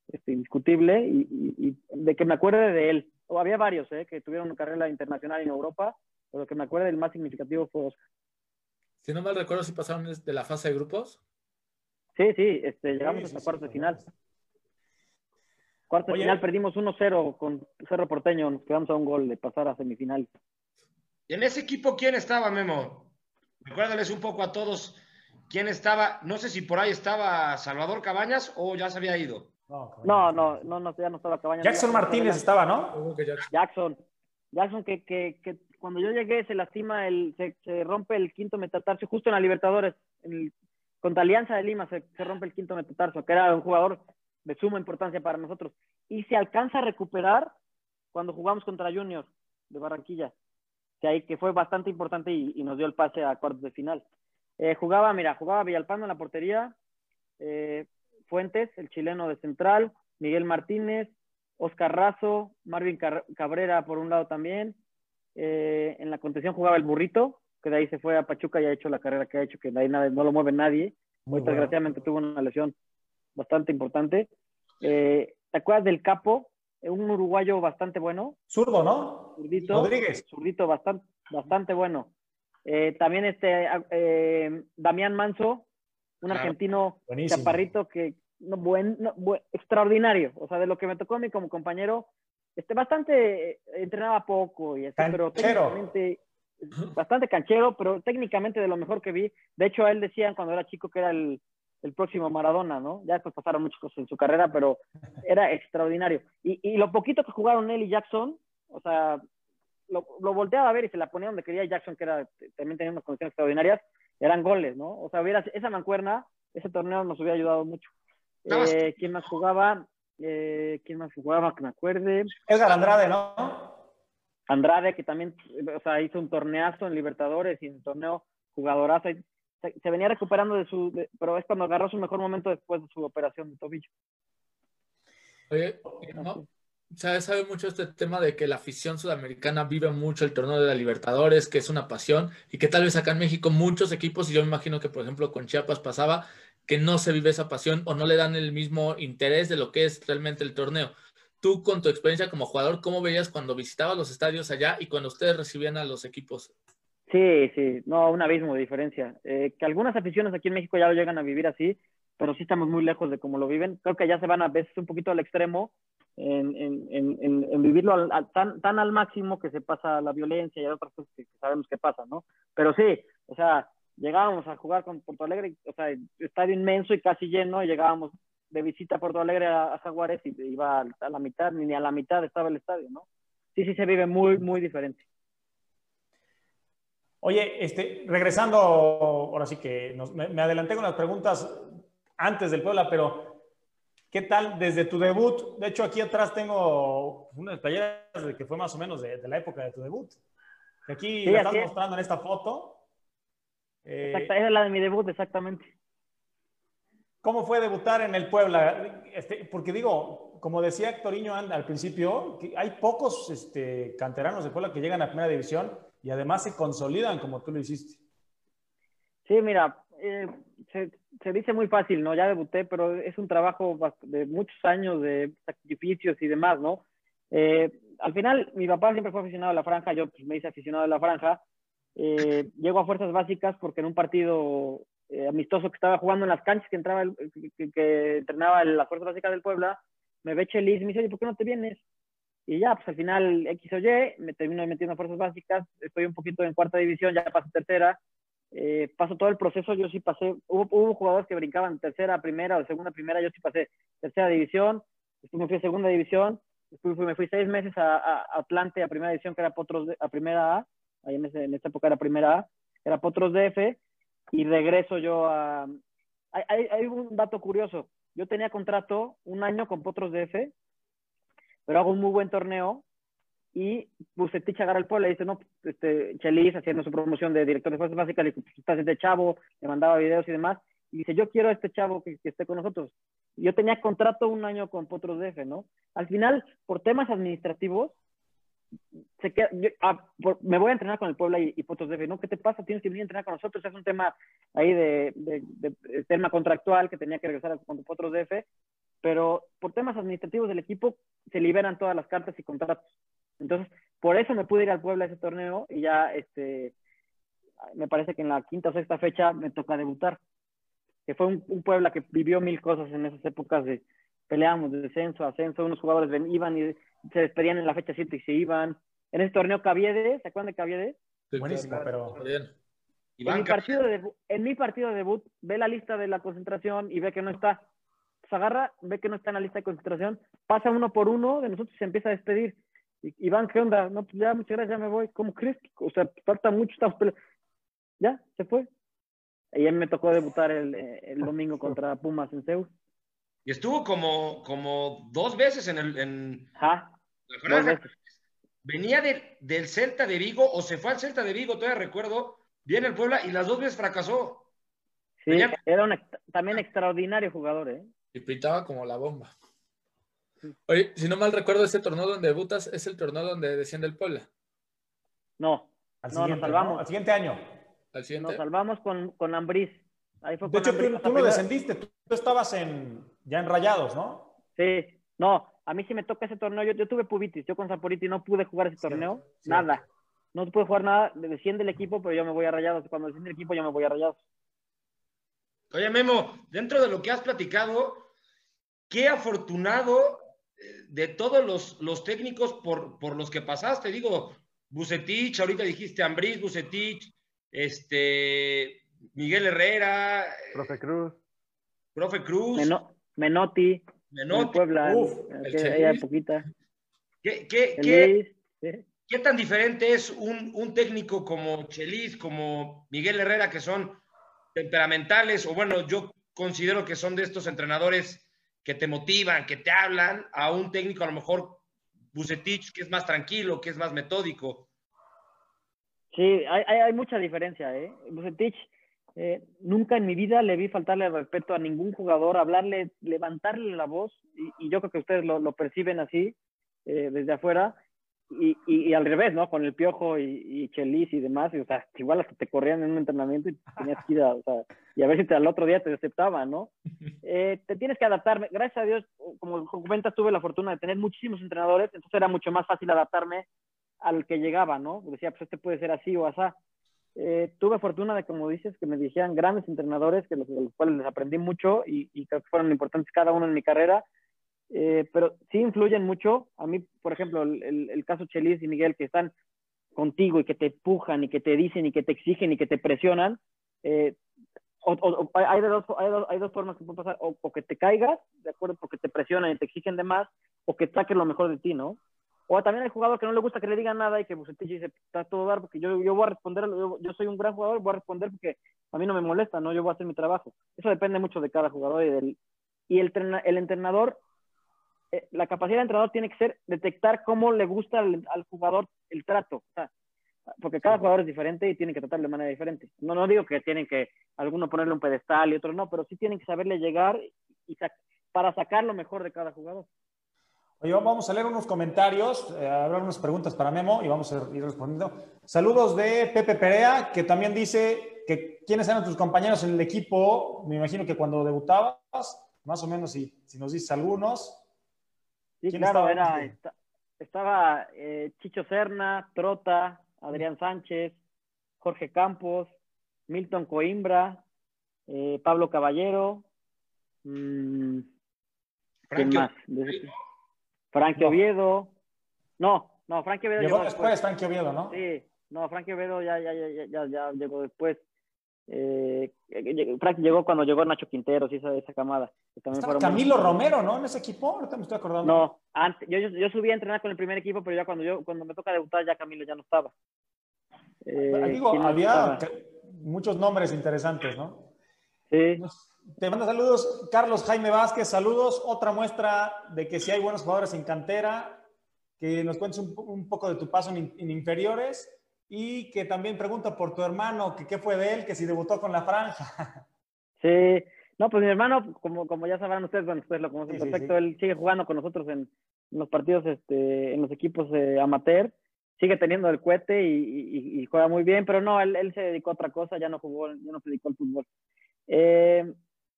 este, indiscutible, y, y, de que me acuerde de él. O había varios ¿eh? que tuvieron una carrera internacional en Europa, pero que me acuerde el más significativo fue Oscar. Si no mal recuerdo, si pasaron de la fase de grupos. Sí, sí, este, llegamos hasta cuarto de final. Cuarto de final perdimos 1-0 con Cerro Porteño, nos quedamos a un gol de pasar a semifinal. ¿Y en ese equipo quién estaba, Memo? Recuérdales un poco a todos quién estaba. No sé si por ahí estaba Salvador Cabañas o ya se había ido. No, no, no, no, ya no estaba Cabañas. Jackson Martínez estaba, ¿no? Jackson. Jackson, que, que, que, cuando yo llegué se lastima, el, se, se rompe el quinto metatarso justo en la Libertadores. En contra Alianza de Lima se, se rompe el quinto metatarso, que era un jugador de suma importancia para nosotros. Y se alcanza a recuperar cuando jugamos contra Junior de Barranquilla, que, ahí, que fue bastante importante y, nos dio el pase a cuartos de final. Eh, jugaba, mira, jugaba Villalpando en la portería, eh, Fuentes, el chileno de central, Miguel Martínez, Oscar Razo, Marvin Cabrera por un lado también. Eh, en la contención jugaba el Burrito, que de ahí se fue a Pachuca y ha hecho la carrera que ha hecho, que de ahí nada, no lo mueve nadie. Muy desgraciadamente tuvo una lesión bastante importante. Eh, ¿Te acuerdas del Capo? Un uruguayo bastante bueno. Zurdo, ¿no? Zurdito. Rodríguez. Zurdito, bastante, bastante bueno. Eh, también este eh, Damián Manso, un argentino chaparrito que no, buen, extraordinario. O sea, de lo que me tocó a mí como compañero, este, bastante entrenaba poco y pero técnicamente bastante canchero, pero técnicamente de lo mejor que vi. De hecho, a él decían cuando era chico que era el, el próximo Maradona, ¿no? Ya después pasaron muchas cosas en su carrera, pero era extraordinario. Y, y lo poquito que jugaron él y Jackson, o sea, lo, lo, volteaba a ver y se la ponía donde quería Jackson, que era, también tenía unas condiciones extraordinarias, eran goles, ¿no? O sea, hubiera, esa mancuerna, ese torneo nos hubiera ayudado mucho. Eh, ¿Quién más jugaba? Eh, ¿Quién más jugaba? Que me acuerde. Edgar Andrade, ¿no? Andrade, que también, o sea, hizo un torneazo en Libertadores y en el torneo jugadorazo se, venía recuperando de su, pero es cuando agarró su mejor momento después de su operación de tobillo. Oye, ¿no? ¿Sabe, sabe mucho este tema de que la afición sudamericana vive mucho el torneo de la Libertadores, que es una pasión, y que tal vez acá en México muchos equipos, y yo me imagino que por ejemplo con Chiapas pasaba, que no se vive esa pasión o no le dan el mismo interés de lo que es realmente el torneo. Tú con tu experiencia como jugador, ¿cómo veías cuando visitabas los estadios allá y cuando ustedes recibían a los equipos? Sí, sí, no, un abismo de diferencia. Eh, que algunas aficiones aquí en México ya lo llegan a vivir así, pero sí estamos muy lejos de cómo lo viven. Creo que ya se van a veces un poquito al extremo en, en, en, vivirlo tan, tan al máximo que se pasa la violencia y otras cosas que, sabemos que pasan, ¿no? Pero sí, o sea, llegábamos a jugar con Porto Alegre, o sea, estadio inmenso y casi lleno, y llegábamos de visita a Porto Alegre a, a Jaguares y iba a la mitad, ni a la mitad estaba el estadio, ¿no? Sí, sí se vive muy, muy diferente. Oye, este, regresando, ahora sí que me, adelanté con las preguntas antes del Puebla, pero ¿qué tal desde tu debut? De hecho, aquí atrás tengo unas playeras que fue más o menos de, la época de tu debut. aquí me estás mostrando en esta foto. Eh, Exacto, es la de mi debut, exactamente. ¿Cómo fue debutar en el Puebla? Este, porque digo, como decía Héctor al principio, hay pocos este, canteranos de Puebla que llegan a primera división y además se consolidan como tú lo hiciste. Sí, mira, eh, se, dice muy fácil, ¿no? Ya debuté, pero es un trabajo de muchos años de sacrificios y demás, ¿no? Eh, al final, mi papá siempre fue aficionado a la franja, yo pues, me hice aficionado a la franja. Eh, llego a fuerzas básicas porque en un partido amistoso que estaba jugando en las canchas que entraba que, entrenaba en las fuerzas básicas del Puebla, me ve Chelis y me dice, ¿por qué no te vienes? Y ya, pues al final X o Y, me termino metiendo fuerzas básicas, estoy un poquito en cuarta división, ya paso tercera, eh, paso todo el proceso, yo sí pasé, hubo, hubo, jugadores que brincaban tercera, primera o segunda, primera, yo sí pasé tercera división, después me fui a segunda división, después me fui seis meses a, a, Atlante, a primera división, que era Potros, a primera A, ahí en, ese, en esa época era primera A, era Potros DF, y regreso yo a... Hay, hay un dato curioso, yo tenía contrato un año con Potros DF, pero hago un muy buen torneo y Bucetich agarra el pueblo y dice, no, este, Chelis haciendo su promoción de director de fuerzas básicas, le pues estás este chavo, le mandaba videos y demás, y dice, yo quiero a este chavo que, esté con nosotros. Yo tenía contrato un año con Potros DF, ¿no? Al final, por temas administrativos, se queda, ah, me voy a entrenar con el Puebla y, y Potros DF, ¿no? ¿Qué te pasa? Tienes que venir a entrenar con nosotros. Es un tema ahí de, de, tema contractual que tenía que regresar con Potros DF, pero por temas administrativos del equipo se liberan todas las cartas y contratos. Entonces, por eso me pude ir al Puebla a ese torneo y ya, este, me parece que en la quinta o sexta fecha me toca debutar. Que fue un, un Puebla que vivió mil cosas en esas épocas de peleábamos de descenso, ascenso, unos jugadores ven, iban y se despedían en la fecha 7 y se iban. En ese torneo Caviedes, ¿se acuerdan de Caviedes? Buenísimo, pero... En mi, partido de debut, en mi partido de debut, ve la lista de la concentración y ve que no está. Se agarra, ve que no está en la lista de concentración, pasa uno por uno de nosotros y se empieza a despedir. Y, Iván, ¿qué onda? No, pues ya, muchas gracias, ya me voy. ¿Cómo crees? O sea, falta mucho, estamos Ya, se fue. Y a mí me tocó debutar el, el domingo contra Pumas en Seúl. Y estuvo como, como dos veces en el. En Venía del Celta de Vigo o se fue al Celta de Vigo, todavía recuerdo. Viene el Puebla y las dos veces fracasó. Sí, era un también extraordinario jugador, ¿eh? Y pintaba como la bomba. Oye, si no mal recuerdo, ese torneo donde debutas es el torneo donde desciende el Puebla. No, al no, nos salvamos. Al siguiente año. Al siguiente. Nos salvamos con, con Ambriz. Ahí fue de hecho, tú, no descendiste, tú, estabas en, ya en Rayados, ¿no? Sí, no, a mí sí me toca ese torneo. Yo, yo tuve pubitis, yo con Saporiti no pude jugar ese torneo, nada. No pude jugar nada, desciende el equipo, pero yo me voy a Rayados. Cuando desciende el equipo, yo me voy a Rayados. Oye, Memo, dentro de lo que has platicado, qué afortunado eh, de todos los, los técnicos por, por, los que pasaste. Digo, Bucetich, ahorita dijiste Ambriz, Bucetich, este, Miguel Herrera. Profe Cruz. Profe Cruz. Menotti. Menotti. Puebla. que, poquita. ¿Qué, qué, qué, tan diferente es un, un, técnico como Chelis, como Miguel Herrera, que son temperamentales, o bueno, yo considero que son de estos entrenadores que te motivan, que te hablan, a un técnico a lo mejor Bucetich, que es más tranquilo, que es más metódico? Sí, hay, hay, mucha diferencia, ¿eh? Bucetich eh, nunca en mi vida le vi faltarle respeto a ningún jugador, hablarle, levantarle la voz, y, yo creo que ustedes lo, perciben así eh, desde afuera, y, y, al revés, ¿no? Con el Piojo y, y Chelis y demás, y, o sea, igual hasta te corrían en un entrenamiento y tenías que ir a, o sea, y a ver si te, al otro día te aceptaban, ¿no? Eh, te tienes que adaptarme. Gracias a Dios, como comentas, tuve la fortuna de tener muchísimos entrenadores, entonces era mucho más fácil adaptarme al que llegaba, ¿no? Decía, pues este puede ser así o así eh, tuve fortuna de, como dices, que me dirigían grandes entrenadores, que los, de los cuales les aprendí mucho y, creo que fueron importantes cada uno en mi carrera, eh, pero sí influyen mucho. A mí, por ejemplo, el, el, caso Chelis y Miguel, que están contigo y que te empujan y que te dicen y que te exigen y que te presionan, eh, o, hay, de dos, hay, dos, hay, dos, formas que pueden pasar, o, o, que te caigas, ¿de acuerdo? Porque te presionan y te exigen de más, o que saques lo mejor de ti, ¿no? O también hay jugador que no le gusta que le digan nada y que Bucetich dice, está todo dar, porque yo, yo voy a responder, yo, soy un gran jugador, voy a responder porque a mí no me molesta, ¿no? Yo voy a hacer mi trabajo. Eso depende mucho de cada jugador y del... Y el, el entrenador, eh, la capacidad del entrenador tiene que ser detectar cómo le gusta al, jugador el trato. O sea, porque cada jugador es diferente y tiene que tratarlo de manera diferente. No, no digo que tienen que alguno ponerle un pedestal y otro no, pero sí tienen que saberle llegar y para sacar lo mejor de cada jugador. Oye, vamos a leer unos comentarios, eh, habrá unas preguntas para Memo y vamos a ir respondiendo. Saludos de Pepe Perea, que también dice que quiénes eran tus compañeros en el equipo. Me imagino que cuando debutabas, más o menos, si, si nos dices algunos. Sí, claro, era, estaba eh, Chicho Serna, Trota, Adrián Sánchez, Jorge Campos, Milton Coimbra, eh, Pablo Caballero. Mmm, ¿Quién más? Frankie Oviedo. No, no, Frankie Oviedo llegó, después, Frankie Oviedo, ¿no? Sí, no, Frankie Oviedo ya, ya, ya, ya, ya llegó después. Eh, Frankie llegó cuando llegó Nacho Quinteros y esa, esa camada. Camilo Romero, ¿no? En ese equipo, ahorita me estoy acordando. No, antes, yo, yo, subí a entrenar con el primer equipo, pero ya cuando yo cuando me toca debutar ya Camilo ya no estaba. Eh, digo, había muchos nombres interesantes, ¿no? Sí. Te manda saludos Carlos Jaime Vázquez, saludos. Otra muestra de que si hay buenos jugadores en cantera, que nos cuentes un, poco de tu paso en, inferiores y que también pregunta por tu hermano, que qué fue de él, que si debutó con la franja. Sí, no, pues mi hermano, como, como ya sabrán ustedes, bueno, ustedes lo conocen perfecto, él sigue jugando con nosotros en, los partidos, este, en los equipos eh, amateur sigue teniendo el cohete y, juega muy bien, pero no, él, se dedicó a otra cosa, ya no jugó, ya no se dedicó al fútbol. Eh,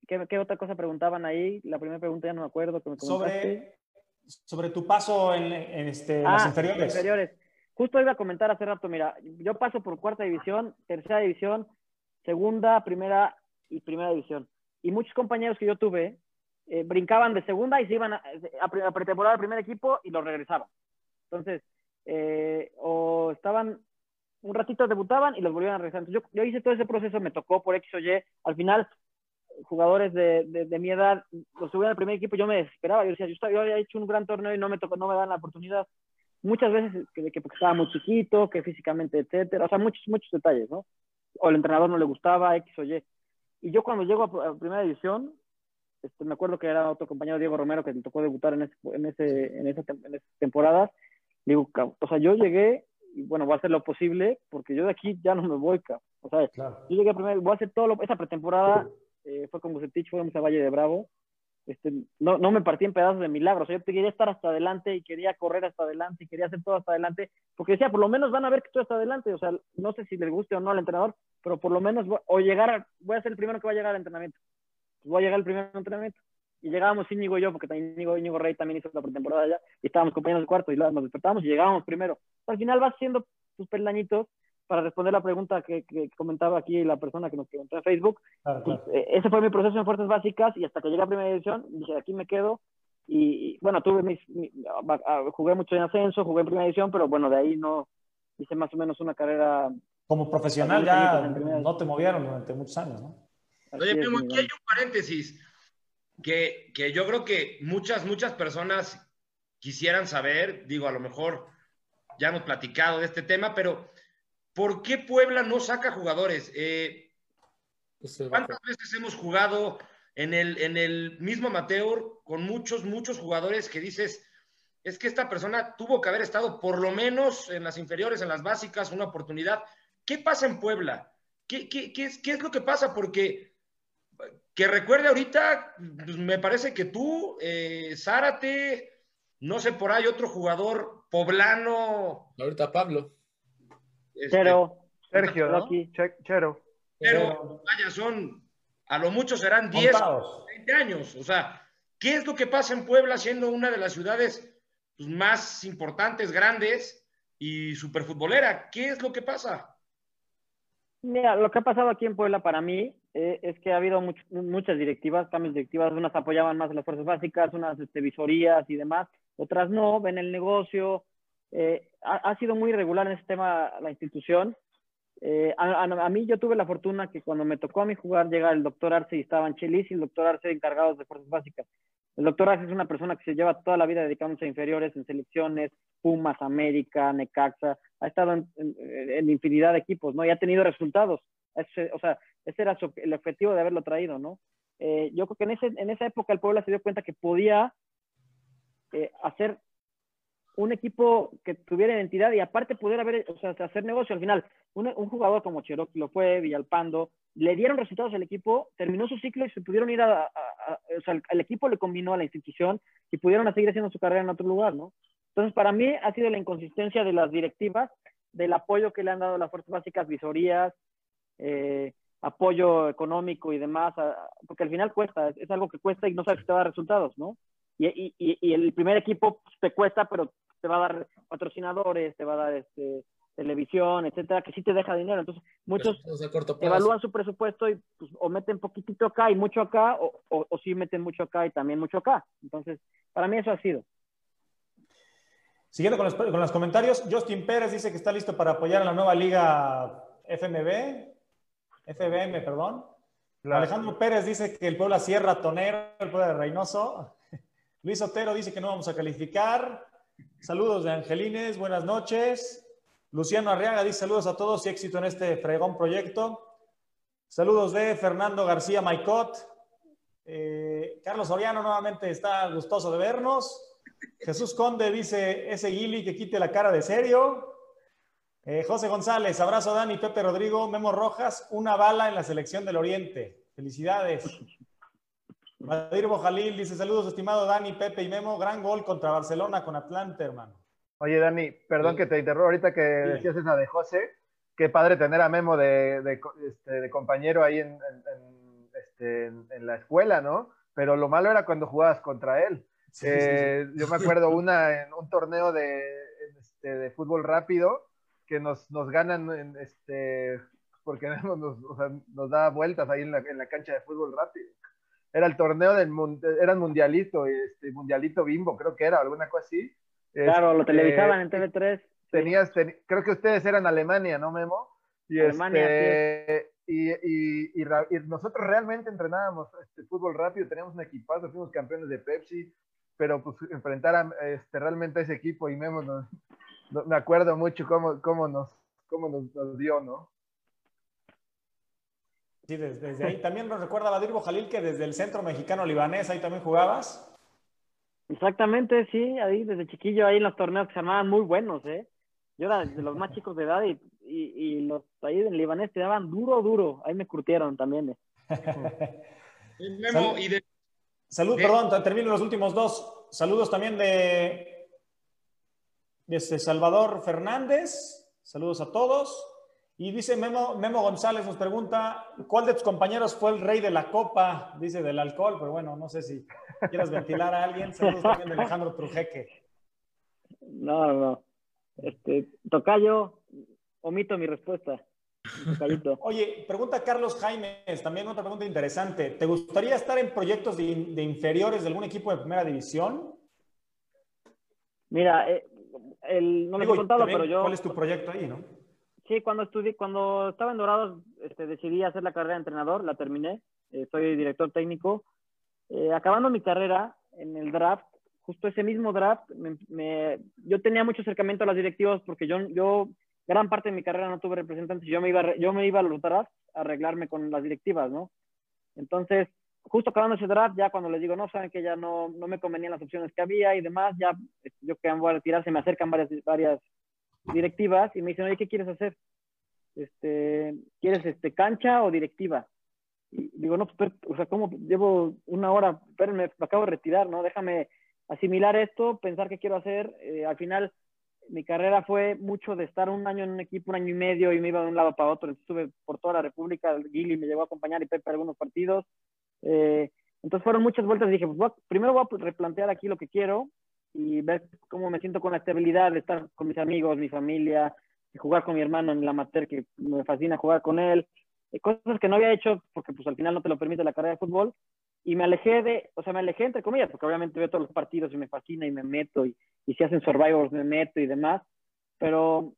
¿qué, otra cosa preguntaban ahí? La primera pregunta ya no me acuerdo. sobre, sobre tu paso en, este, las ah, inferiores. inferiores. Justo iba a comentar hace rato, mira, yo paso por cuarta división, tercera división, segunda, primera y primera división. Y muchos compañeros que yo tuve eh, brincaban de segunda y se iban a, a, pretemporada al primer equipo y lo regresaban. Entonces, eh, o estaban un ratito debutaban y los volvían a regresar. yo, yo, hice todo ese proceso, me tocó por X o Y. Al final, jugadores de, de, mi edad los subían al primer equipo, yo me desesperaba. Yo decía, yo, yo había hecho un gran torneo y no me tocó, no me dan la oportunidad muchas veces que, que porque estaba muy chiquito, que físicamente, etcétera, o sea, muchos, muchos detalles, ¿no? O el entrenador no le gustaba, X o Y. Y yo cuando llego a, primera división, este, me acuerdo que era otro compañero Diego Romero que le tocó debutar en, ese, en, ese, en, esa, en esa temporada. Digo, o sea, yo llegué y bueno, voy a hacer lo posible porque yo de aquí ya no me voy, cabrón. O sea, yo llegué a primera, voy a hacer todo lo, esa pretemporada, eh, fue con Bucetich, fuimos a Valle de Bravo, este, no, no me partí en pedazos de milagros. yo quería estar hasta adelante y quería correr hasta adelante y quería hacer todo hasta adelante, porque decía, por lo menos van a ver que tú estás adelante. O sea, no sé si le guste o no al entrenador, pero por lo menos, o llegar, voy a ser el primero que va a llegar al entrenamiento. Pues voy a llegar al primer entrenamiento. Y llegábamos Íñigo y yo, porque también Íñigo, Rey también hizo la pretemporada allá, y estábamos compañeros de cuarto y nos despertábamos y llegábamos primero. Al final vas haciendo tus peldañitos para responder la pregunta que, comentaba aquí la persona que nos preguntó en Facebook. Pues, eh, ese fue mi proceso en Fuerzas Básicas y hasta que llegué a Primera División dije, aquí me quedo. Y, bueno, tuve mis, jugué mucho en ascenso, jugué en Primera División, pero bueno, de ahí no hice más o menos una carrera. Como profesional ya no te movieron durante muchos años, ¿no? Oye, Primo, aquí hay un paréntesis que, que yo creo que muchas, muchas personas quisieran saber, digo, a lo mejor ya hemos platicado de este tema, pero ¿por qué Puebla no saca jugadores? Eh, ¿Cuántas veces hemos jugado en el, en el mismo amateur con muchos, muchos jugadores que dices, es que esta persona tuvo que haber estado por lo menos en las inferiores, en las básicas, una oportunidad? ¿Qué pasa en Puebla? ¿Qué, es, lo que pasa? Porque que recuerde ahorita, pues, me parece que tú, eh, Zárate, no sé, por ahí otro jugador poblano. Ahorita Pablo. Este, Chero. Sergio, ¿no? Chero. Pero, vaya, son, a lo mucho serán 10, 20 años. O sea, ¿qué es lo que pasa en Puebla siendo una de las ciudades pues, más importantes, grandes y superfutbolera? ¿Qué es lo que pasa? Mira, lo que ha pasado aquí en Puebla para mí eh, es que ha habido muchas directivas, cambios directivas, unas apoyaban más a las fuerzas básicas, unas este, visorías y demás, otras no, ven el negocio, eh, ha, sido muy irregular en este tema la institución. Eh, a, mí yo tuve la fortuna que cuando me tocó a mí jugar llega el doctor Arce y estaban Chelis y el doctor Arce encargados de fuerzas básicas. El doctor Arce es una persona que se lleva toda la vida dedicándose a inferiores en selecciones, Pumas, América, Necaxa, ha estado en, infinidad de equipos, ¿no? Y ha tenido resultados. o sea, ese era el objetivo de haberlo traído, ¿no? Eh, yo creo que en, ese, en esa época el pueblo se dio cuenta que podía hacer un equipo que tuviera identidad y aparte pudiera haber, o sea, hacer negocio al final. Un, jugador como Cherokee lo fue, Villalpando, le dieron resultados al equipo, terminó su ciclo y se pudieron ir a, o sea, el, equipo le combinó a la institución y pudieron seguir haciendo su carrera en otro lugar, ¿no? Entonces, para mí ha sido la inconsistencia de las directivas, del apoyo que le han dado las fuerzas básicas, visorías, eh, apoyo económico y demás, porque al final cuesta, es, algo que cuesta y no sabes si te va a dar resultados, ¿no? Y, y, y, el primer equipo te cuesta, pero te va a dar patrocinadores, te va a dar este, televisión, etcétera, que sí te deja dinero. Entonces, muchos evalúan su presupuesto y pues, o meten poquitito acá y mucho acá, o, o, sí meten mucho acá y también mucho acá. Entonces, para mí eso ha sido. Siguiendo con los, con los comentarios, Justin Pérez dice que está listo para apoyar a la nueva liga FMB, FBM, perdón. Alejandro Pérez dice que el pueblo Sierra Tonero, el pueblo de Reynoso. Luis Otero dice que no vamos a calificar. Saludos de Angelines, buenas noches. Luciano Arriaga dice saludos a todos y éxito en este fregón proyecto. Saludos de Fernando García Maicot. Eh, Carlos Soriano nuevamente está gustoso de vernos. Jesús Conde dice ese Gili que quite la cara de serio. Eh, José González, abrazo Dani, Pepe Rodrigo, Memo Rojas, una bala en la selección del Oriente. Felicidades. Vadir Bojalil dice: Saludos, estimado Dani, Pepe y Memo. Gran gol contra Barcelona con Atlante, hermano. Oye, Dani, perdón que te interrumpa ahorita que decías esa de José. Qué padre tener a Memo de, de, este, compañero ahí en, este, en, la escuela, ¿no? Pero lo malo era cuando jugabas contra él. Eh, yo me acuerdo una en un torneo de, este, de fútbol rápido que nos, nos ganan en este, porque nos, o sea, nos da vueltas ahí en la, en la, cancha de fútbol rápido. Era el torneo del eran mundialito, este, mundialito bimbo, creo que era, alguna cosa así. Claro, lo televisaban en este, TV3. Tenías, creo que ustedes eran Alemania, ¿no, Memo? Y, Alemania, este, y, y, y, nosotros realmente entrenábamos este, fútbol rápido, teníamos un equipazo, fuimos campeones de Pepsi, pero pues enfrentar a, este, realmente a ese equipo y Memo, me acuerdo mucho cómo, cómo, nos, cómo nos, dio, ¿no? Sí, desde, ahí. También nos recuerda Badir Jalil que desde el centro mexicano libanés ahí también jugabas. Exactamente, sí, ahí desde chiquillo, ahí en los torneos que se llamaban muy buenos, ¿eh? Yo era de los más chicos de edad y, y, los ahí en libanés te daban duro, duro. Ahí me curtieron también. ¿eh? Salud, y de... Salud perdón, termino los últimos dos. Saludos también de, de este Salvador Fernández. Saludos a todos. Y dice Memo, Memo González nos pregunta, ¿cuál de tus compañeros fue el rey de la copa? Dice del alcohol, pero bueno, no sé si quieres ventilar a alguien. Saludos también de Alejandro Trujeque. No, no. Este, tocayo, omito mi respuesta. Oye, pregunta Carlos Jaimes, también otra pregunta interesante. ¿Te gustaría estar en proyectos de, inferiores de algún equipo de primera división? Mira, eh, no les he contado, pero yo... ¿Cuál es tu proyecto ahí, no? Sí, cuando estudié, cuando estaba en Dorados, este, decidí hacer la carrera de entrenador, la terminé, eh, soy director técnico. Eh, acabando mi carrera en el draft, justo ese mismo draft, me, yo tenía mucho acercamiento a las directivas porque yo, yo, gran parte de mi carrera no tuve representantes, yo me iba, yo me iba a los drafts a arreglarme con las directivas, ¿no? Entonces, justo acabando ese draft, ya cuando les digo, no, saben que ya no, no me convenían las opciones que había y demás, ya este, yo que voy a retirar, se me acercan varias, varias directivas y me dicen, oye, ¿qué quieres hacer? Este, ¿Quieres este, cancha o directiva? Y digo, no, pues, o sea, ¿cómo llevo una hora? Pero me acabo de retirar, ¿no? Déjame asimilar esto, pensar qué quiero hacer. Eh, al final, mi carrera fue mucho de estar un año en un equipo, un año y medio, y me iba de un lado para otro. Estuve por toda la República, Gili me llevó a acompañar y Pepe algunos partidos. Eh, entonces fueron muchas vueltas dije, pues primero voy a replantear aquí lo que quiero y ver cómo me siento con la estabilidad de estar con mis amigos, mi familia, jugar con mi hermano en la amateur, que me fascina jugar con él. Eh, cosas que no había hecho porque pues al final no te lo permite la carrera de fútbol y me alejé de, o sea, me alejé entre comillas, porque obviamente veo todos los partidos y me fascina y me meto, y, y si hacen survivors me meto y demás, pero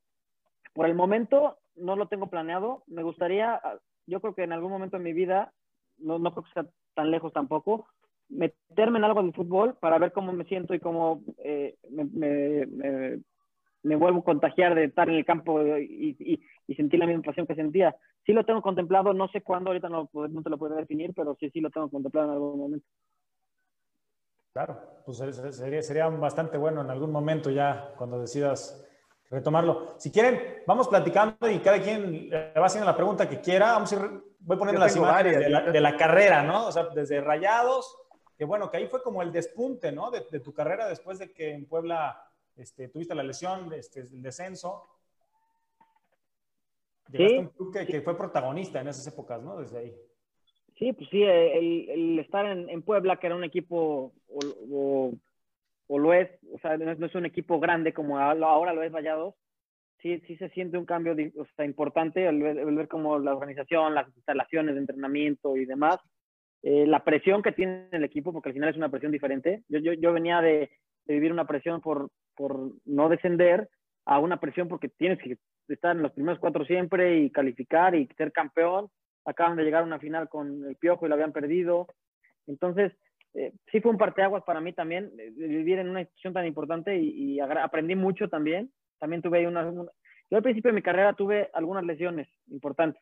por el momento no lo tengo planeado. Me gustaría, yo creo que en algún momento de mi vida, no, no creo que sea tan lejos tampoco, meterme en algo del fútbol para ver cómo me siento y cómo eh, me, me, me vuelvo a contagiar de estar en el campo y, y, sentir la misma pasión que sentía. Sí lo tengo contemplado, no sé cuándo, ahorita no, no te lo puedo definir, pero sí, sí lo tengo contemplado en algún momento. Claro, pues sería, sería bastante bueno en algún momento ya cuando decidas retomarlo. Si quieren, vamos platicando y cada quien le va haciendo la pregunta que quiera. Vamos a ir, voy poniendo las imágenes de la, de la, carrera, ¿no? O sea, desde Rayados, que bueno, que ahí fue como el despunte, ¿no? De, de tu carrera después de que en Puebla este, tuviste la lesión, este, el descenso. Llegaste a un club que, fue protagonista en esas épocas, ¿no? Desde ahí. Sí, pues sí, el, estar en, Puebla, que era un equipo, o, lo es, o sea, no es, un equipo grande como ahora lo es Vallados, sí, sí se siente un cambio o sea, importante al ver, ver como la organización, las instalaciones de entrenamiento y demás, eh, la presión que tiene el equipo, porque al final es una presión diferente. Yo, yo, yo venía de, de vivir una presión por, por no descender a una presión porque tienes que estar en los primeros cuatro siempre y calificar y ser campeón. Acaban de llegar a una final con el Piojo y la habían perdido. Entonces, eh, sí fue un parteaguas para mí también eh, vivir en una institución tan importante y, aprendí mucho también. También tuve ahí Yo al principio de mi carrera tuve algunas lesiones importantes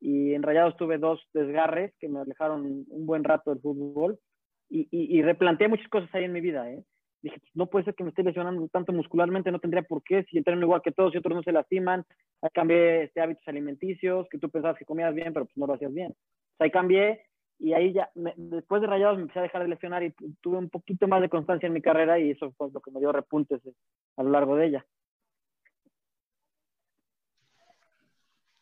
y en Rayados tuve dos desgarres que me alejaron un buen rato del fútbol y, y, y replanteé muchas cosas ahí en mi vida. ¿eh? dije, pues, no puede ser que me esté lesionando tanto muscularmente, no tendría por qué, si entreno igual que todos y otros no se lastiman, ahí cambié este, hábitos alimenticios, que tú pensabas que comías bien, pero pues no lo hacías bien. O sea, ahí cambié y ahí ya, después de Rayados me empecé a dejar de lesionar y tuve un poquito más de constancia en mi carrera y eso fue lo que me dio repuntes eh, a lo largo de ella.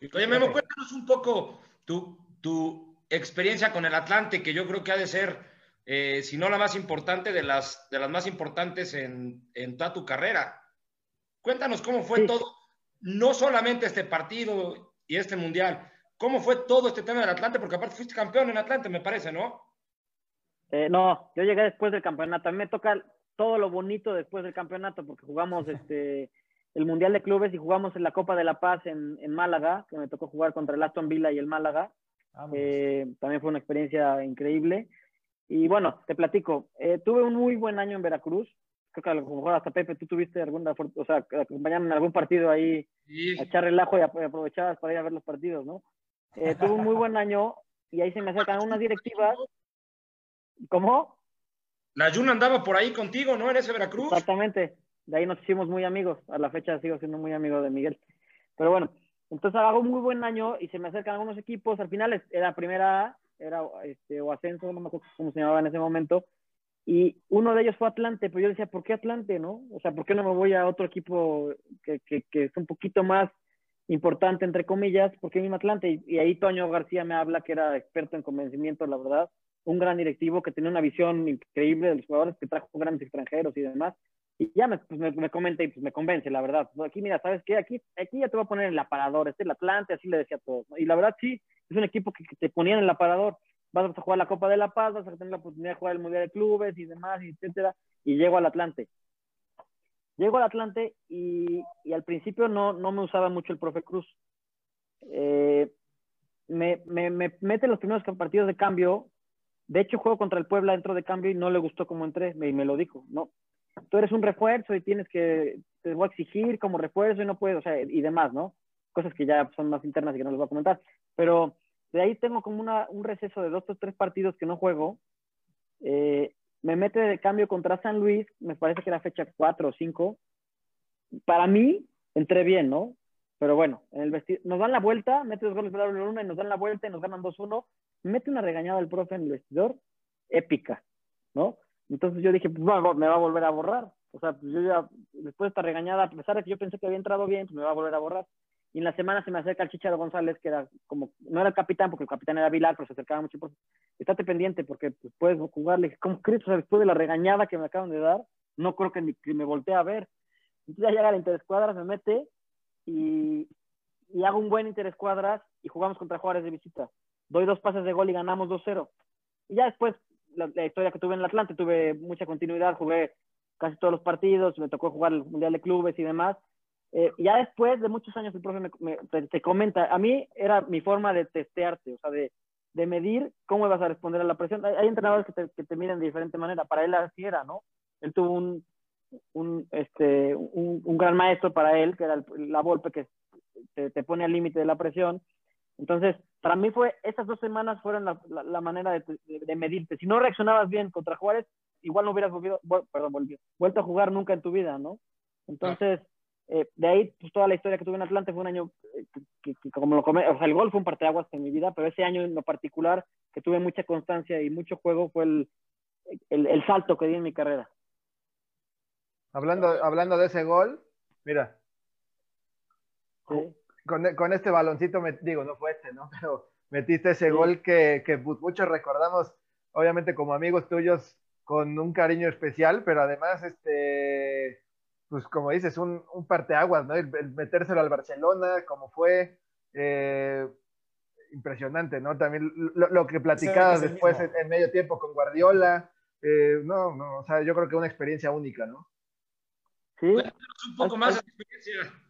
Oye, Memo, cuéntanos un poco tu, tu experiencia con el Atlante, que yo creo que ha de ser, eh, si no la más importante, de las, de las más importantes en, en toda tu carrera. Cuéntanos cómo fue todo, no solamente este partido y este mundial, cómo fue todo este tema del Atlante, porque aparte fuiste campeón en Atlante, me parece, ¿no? Eh, no, yo llegué después del campeonato. A mí me toca todo lo bonito después del campeonato, porque jugamos este el Mundial de Clubes y jugamos en la Copa de la Paz en, en Málaga, que me tocó jugar contra el Aston Villa y el Málaga. Eh, también fue una experiencia increíble. Y bueno, te platico, eh, tuve un muy buen año en Veracruz. Creo que a lo mejor hasta Pepe, tú tuviste alguna, o sea, acompañarme en algún partido ahí, a echar relajo y aprovechabas para ir a ver los partidos, ¿no? Eh, tuve un muy buen año y ahí se me acercan unas directivas. ¿Cómo? La Jun andaba por ahí contigo, ¿no? En ese Veracruz. Exactamente de ahí nos hicimos muy amigos. A la fecha sigo siendo muy amigo de Miguel. Pero bueno, entonces hago un muy buen año y se me acercan algunos equipos. Al final era primera era este, o ascenso, no me acuerdo cómo se llamaba en ese momento. Y uno de ellos fue Atlante, pero yo decía, ¿por qué Atlante, no? O sea, ¿por qué no me voy a otro equipo que, que, es un poquito más importante, entre comillas? ¿Por qué mismo Atlante? Y, y, ahí Toño García me habla, que era experto en convencimiento, la verdad. Un gran directivo que tenía una visión increíble de los jugadores, que trajo grandes extranjeros y demás. Y ya me, pues me, comenta y pues me convence, la verdad. Aquí, mira, ¿sabes qué? Aquí, aquí ya te voy a poner en el aparador, este es el Atlante, así le decía a todos. Y la verdad, sí, es un equipo que, te ponían en el aparador. Vas a jugar la Copa de la Paz, vas a tener la oportunidad de jugar el Mundial de Clubes y demás, etcétera. Y llego al Atlante. Llego al Atlante y, y al principio no, no me usaba mucho el profe Cruz. Eh, me, me, me mete los primeros partidos de cambio. De hecho, juego contra el Puebla dentro de cambio y no le gustó cómo entré, y me lo dijo. No, tú eres un refuerzo y tienes que, te voy a exigir como refuerzo y no puedes, o sea, y demás, ¿no? Cosas que ya son más internas y que no les voy a comentar. Pero de ahí tengo como una, un receso de dos o tres partidos que no juego. Eh, me mete de cambio contra San Luis, me parece que era fecha cuatro o cinco. Para mí, entré bien, ¿no? Pero bueno, en el vestido, nos dan la vuelta, mete dos goles para la luna y nos dan la vuelta y nos ganan 2-1. Mete una regañada el profe en el vestidor, épica, ¿no? Entonces yo dije, pues me va a volver a borrar. O sea, pues yo ya, después de esta regañada, a pesar de que yo pensé que había entrado bien, pues me va a volver a borrar. Y en la semana se me acerca el Chicharo González, que era como, no era el capitán, porque el capitán era Vilar, pero se acercaba mucho. Pues, estate pendiente, porque pues, puedes jugarle. ¿Cómo crees? O sea, después de la regañada que me acaban de dar, no creo que, ni, me voltee a ver. Entonces ya llega la interescuadras, me mete y, y hago un buen interescuadras y jugamos contra Juárez de visita. Doy dos pases de gol y ganamos 2-0. Y ya después la, historia que tuve en el Atlante, tuve mucha continuidad, jugué casi todos los partidos, me tocó jugar el Mundial de Clubes y demás. Eh, ya después de muchos años el profe me, te, comenta, a mí era mi forma de testearte, o sea, de, de medir cómo vas a responder a la presión. Hay, entrenadores que te, que te miden de diferente manera, para él así era, ¿no? Él tuvo un, un, este, un, un gran maestro para él, que era la Volpe, que te, te pone al límite de la presión, entonces, para mí fue, esas dos semanas fueron la, la, manera de, de, medirte. Si no reaccionabas bien contra Juárez, igual no hubieras volvido, perdón, volvió, vuelto a jugar nunca en tu vida, ¿no? Entonces, eh, de ahí, pues toda la historia que tuve en Atlante fue un año eh, que, como lo comenté, o sea, el gol fue un parteaguas en mi vida, pero ese año en lo particular, que tuve mucha constancia y mucho juego, fue el, el, el salto que di en mi carrera. Hablando, hablando de ese gol, mira. Sí con, este baloncito, me, digo, no fue este, ¿no? Pero metiste ese gol que, que pues, muchos recordamos, obviamente como amigos tuyos, con un cariño especial, pero además, este, pues como dices, un, un parteaguas, ¿no? El, metérselo al Barcelona, como fue, eh, impresionante, ¿no? También lo, que platicabas después en, medio tiempo con Guardiola, eh, no, no, o sea, yo creo que una experiencia única, ¿no? Sí. un poco más de experiencia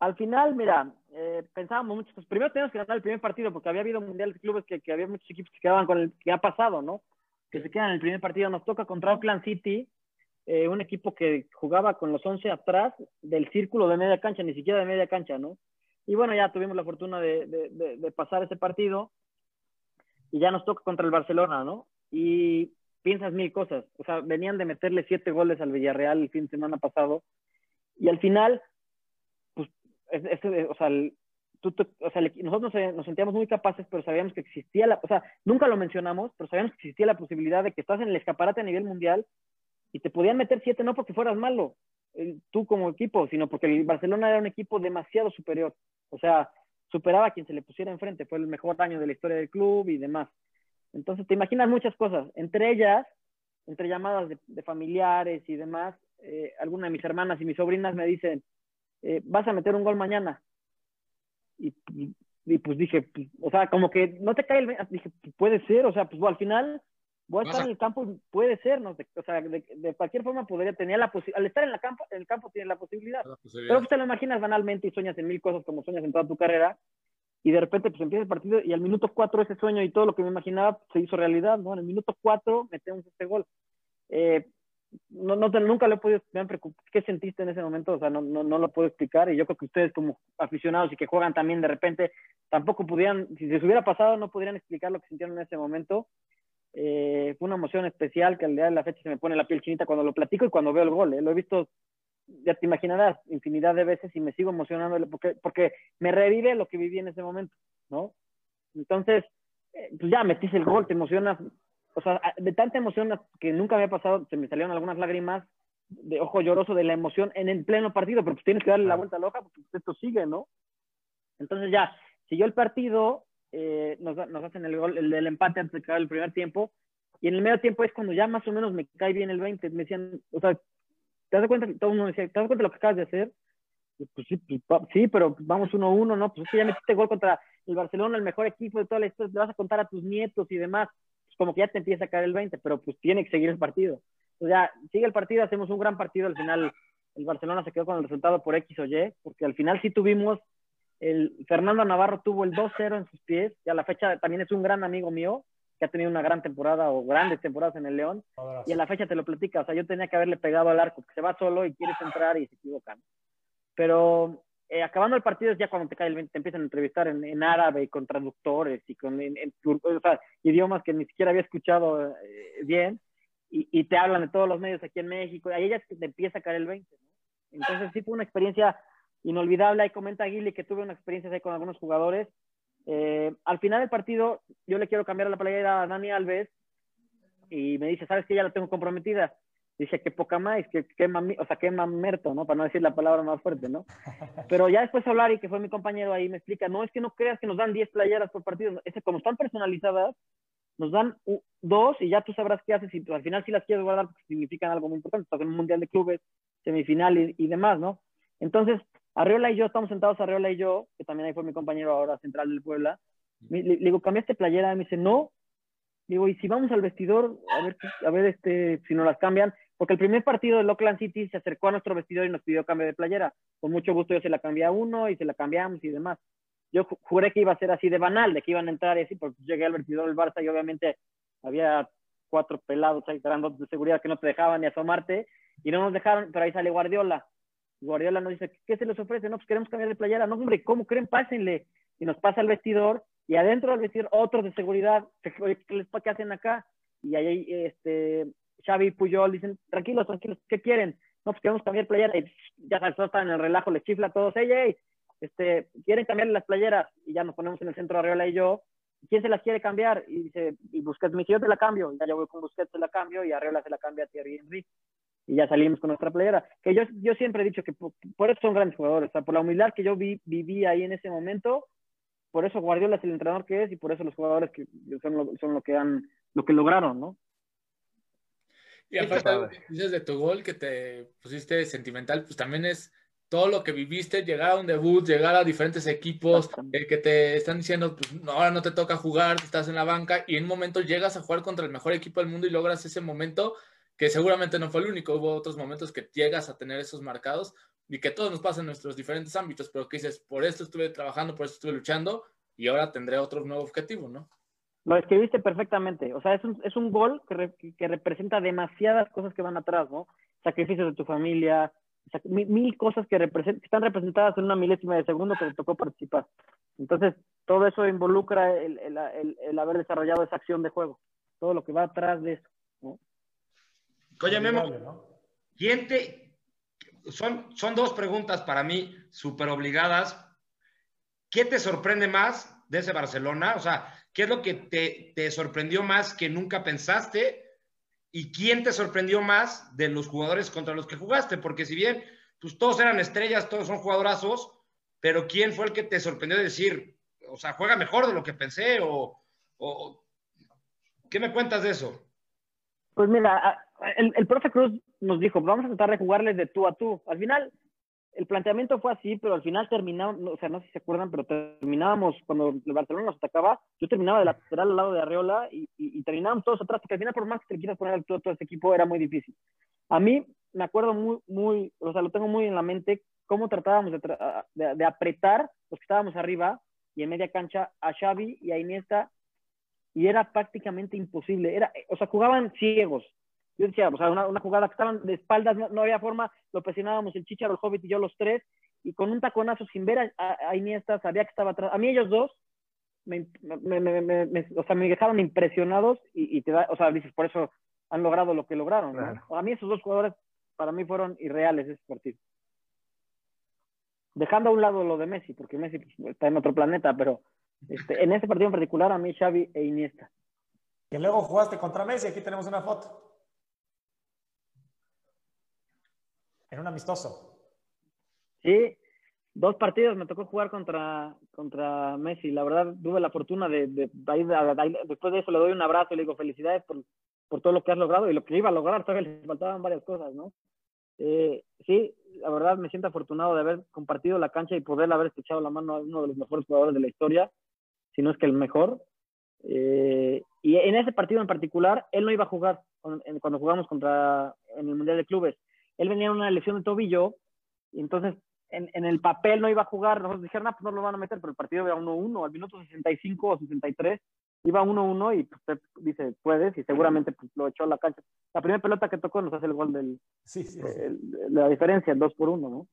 al final, mira, eh, pensábamos mucho, pues primero teníamos que ganar el primer partido, porque había habido mundial de clubes que, que, había muchos equipos que quedaban con el que ha pasado, ¿no? Que se quedan en el primer partido. Nos toca contra Oakland City, eh, un equipo que jugaba con los 11 atrás del círculo de media cancha, ni siquiera de media cancha, ¿no? Y bueno, ya tuvimos la fortuna de, de, de pasar ese partido y ya nos toca contra el Barcelona, ¿no? Y piensas mil cosas. O sea, venían de meterle siete goles al Villarreal el fin de semana pasado y al final nosotros nos, sentíamos muy capaces, pero sabíamos que existía la, o sea, nunca lo mencionamos, pero sabíamos que existía la posibilidad de que estás en el escaparate a nivel mundial y te podían meter siete no porque fueras malo, tú como equipo, sino porque el Barcelona era un equipo demasiado superior. O sea, superaba a quien se le pusiera enfrente. Fue el mejor año de la historia del club y demás. Entonces, te imaginas muchas cosas. Entre ellas, entre llamadas de, familiares y demás, eh, algunas de mis hermanas y mis sobrinas me dicen, eh, vas a meter un gol mañana. Y, pues dije, pues, o sea, como que no te cae el... Dije, puede ser, o sea, pues al final voy a estar en el campo y puede ser, ¿no? o sea, de, cualquier forma podría tener la posibilidad, al estar en, la campo, en el campo tiene la posibilidad. Pero pues te lo imaginas banalmente y sueñas en mil cosas como sueñas en toda tu carrera y de repente pues empieza el partido y al minuto cuatro ese sueño y todo lo que me imaginaba se hizo realidad, ¿no? En el minuto cuatro metemos este gol. Eh, no, no nunca lo he podido ¿Qué sentiste en ese momento? O sea, no, no, no, lo puedo explicar y yo creo que ustedes como aficionados y que juegan también de repente tampoco pudieran, si se hubiera pasado, no podrían explicar lo que sintieron en ese momento eh, fue una emoción especial que al día de la fecha se me pone la piel chinita cuando lo platico y cuando veo el gol. ¿eh? Lo he visto, ya te imaginarás, infinidad de veces y me sigo emocionando porque, porque me revive lo que viví en ese momento, ¿no? Entonces, eh, pues ya metiste el gol, te emocionas. O sea, de tanta emoción que nunca me ha pasado, se me salieron algunas lágrimas de ojo lloroso de la emoción en el pleno partido, pero pues tienes que darle la vuelta loca porque esto sigue, ¿no? Entonces ya, siguió el partido, eh, nos, nos, hacen el gol, el empate antes de acabar el primer tiempo. Y en el medio tiempo es cuando ya más o menos me cae bien el 20. Me decían, o sea, ¿te das cuenta? Todo el mundo decía, ¿te das cuenta de lo que acabas de hacer? Pues sí, pues, sí, pero vamos 1-1, ¿no? Pues es que ya metiste gol contra el Barcelona, el mejor equipo de toda la historia, te vas a contar a tus nietos y demás. Como que ya te empieza a caer el 20, pero pues tiene que seguir el partido. O sea, sigue el partido, hacemos un gran partido. Al final, el Barcelona se quedó con el resultado por X o Y, porque al final sí tuvimos el Fernando Navarro tuvo el 2-0 en sus pies, y a la fecha también es un gran amigo mío, que ha tenido una gran temporada o grandes temporadas en el León, y a la fecha te lo platica, o sea, yo tenía que haberle pegado al arco, que se va solo y quieres entrar y se equivocan. Pero eh, acabando el partido es ya cuando te cae el te empiezan a entrevistar en, árabe y con traductores y con idiomas que ni siquiera había escuchado eh, bien, y, te hablan de todos los medios aquí en México, y ahí ya te empieza a caer el 20, Entonces sí fue una experiencia inolvidable. Ahí comenta Aguile que tuve una experiencia ahí con algunos jugadores. Eh, al final del partido, yo le quiero cambiar la playera a Dani Alves y me dice, ¿sabes que ya la tengo comprometida? Dice, que poca más, que, que o sea, que mamerto, ¿no? Para no decir la palabra más fuerte, ¿no? Pero ya después hablar y que fue mi compañero ahí, me explica, no, es que no creas que nos dan 10 playeras por partido. Es que como están personalizadas, nos dan dos y ya tú sabrás qué haces y al final si las quieres guardar porque significan algo muy importante, porque en un mundial de clubes, semifinal y, y demás, ¿no? Entonces, Arriola y yo, estamos sentados Arriola y yo, que también ahí fue mi compañero ahora central del Puebla. Le, digo, ¿cambiaste playera? Me dice, no. Digo, ¿y si vamos al vestidor? A ver, a ver este, si nos las cambian. Porque el primer partido del Oakland City se acercó a nuestro vestidor y nos pidió cambio de playera. Con mucho gusto yo se la cambié a uno y se la cambiamos y demás. Yo juré que iba a ser así de banal, de que iban a entrar y así, porque llegué al vestidor del Barça y obviamente había cuatro pelados ahí de seguridad que no te dejaban ni asomarte y no nos dejaron, pero ahí sale Guardiola Guardiola nos dice, ¿qué se les ofrece? No, pues queremos cambiar de playera. No, hombre, ¿cómo creen? Pásenle. Y nos pasa al vestidor y adentro del vestidor otros de seguridad, ¿qué, hacen acá? Y ahí este, Xavi y Puyol dicen, tranquilos, tranquilos, ¿qué quieren? No, pues queremos cambiar playera. Y ya sabes, están en el relajo, les chifla a todos, ella este, quieren cambiar las playeras. Y ya nos ponemos en el centro Arriola y yo. ¿Quién se las quiere cambiar? Y dice, y Busquets me dice, yo te la cambio. Y ya yo voy con Busquets, se la cambio y Arriola se la cambia a Thierry Henry y ya salimos con nuestra playera. Que yo, yo siempre he dicho que por, eso son grandes jugadores, o sea, por la humildad que yo vi, viví ahí en ese momento, por eso Guardiola es el entrenador que es y por eso los jugadores que son lo, son lo que han, lo que lograron, ¿no? Y aparte, dices de tu gol que te pusiste sentimental, pues también es todo lo que viviste, llegar a un debut, llegar a diferentes equipos, el que te están diciendo, pues ahora no te toca jugar, estás en la banca y en un momento llegas a jugar contra el mejor equipo del mundo y logras ese momento, que seguramente no fue el único, hubo otros momentos que llegas a tener esos marcados y que todos nos pasa en nuestros diferentes ámbitos, pero que dices, por esto estuve trabajando, por esto estuve luchando y ahora tendré otro nuevo objetivo, ¿no? Lo escribiste perfectamente, o sea, es un, es un gol que, que representa demasiadas cosas que van atrás, ¿no? Sacrificios de tu familia, mil, cosas que, están representadas en una milésima de segundo que te tocó participar. Entonces, todo eso involucra el, el, el haber desarrollado esa acción de juego, todo lo que va atrás de eso. ¿no? Oye, Memo, ¿quién te... Son, son dos preguntas para mí súper obligadas. ¿qué te sorprende más de ese Barcelona? O sea, ¿qué es lo que te, te sorprendió más que nunca pensaste? ¿Y quién te sorprendió más de los jugadores contra los que jugaste? Porque si bien pues todos eran estrellas, todos son jugadorazos, pero ¿quién fue el que te sorprendió de decir, o sea, juega mejor de lo que pensé? O, o ¿Qué me cuentas de eso? Pues mira, el, el profe Cruz nos dijo, vamos a tratar de jugarles de tú a tú. Al final, el planteamiento fue así, pero al final terminamos, o sea, no sé si se acuerdan, pero terminábamos, cuando el Barcelona nos atacaba, yo terminaba de lateral al lado de Arreola y, y, terminábamos todos atrás, porque al final, por más que te quieras poner todo, todo ese equipo, era muy difícil. A mí me acuerdo muy, muy, o sea, lo tengo muy en la mente, cómo tratábamos de, de, de apretar los que estábamos arriba y en media cancha a Xavi y a Iniesta, y era prácticamente imposible. Era, o sea, jugaban ciegos, yo decía, o sea, una, una jugada que estaban de espaldas, no, había forma, lo presionábamos el Chicharo, el Hobbit y yo los tres, y con un taconazo sin ver a, a, Iniesta, sabía que estaba atrás. A mí ellos dos, me, me, me, o sea, me dejaron impresionados y, y, te da, o sea, dices, por eso han logrado lo que lograron. Claro. ¿no? A mí esos dos jugadores, para mí fueron irreales ese partido. Dejando a un lado lo de Messi, porque Messi pues, está en otro planeta, pero este, en ese partido en particular, a mí Xavi e Iniesta. Y luego jugaste contra Messi, aquí tenemos una foto. En un amistoso. Sí, dos partidos me tocó jugar contra, contra Messi. La verdad, tuve la fortuna de, de, de, después de eso le doy un abrazo y le digo felicidades por, por todo lo que has logrado y lo que iba a lograr, todavía le faltaban varias cosas, ¿no? Eh, sí, la verdad me siento afortunado de haber compartido la cancha y poder haber echado la mano a uno de los mejores jugadores de la historia, si no es que el mejor. Eh, y en ese partido en particular, él no iba a jugar cuando jugamos contra en el Mundial de Clubes él venía en una lesión de tobillo, y entonces en, en, el papel no iba a jugar, nosotros dijeron, ah, pues no lo van a meter, pero el partido iba 1-1, al minuto 65 o 63, iba 1-1 y pues, dice, puedes, y seguramente pues, lo echó a la cancha. La primera pelota que tocó nos hace el gol del, sí, sí, sí. El, la diferencia, el 2 por 1, ¿no?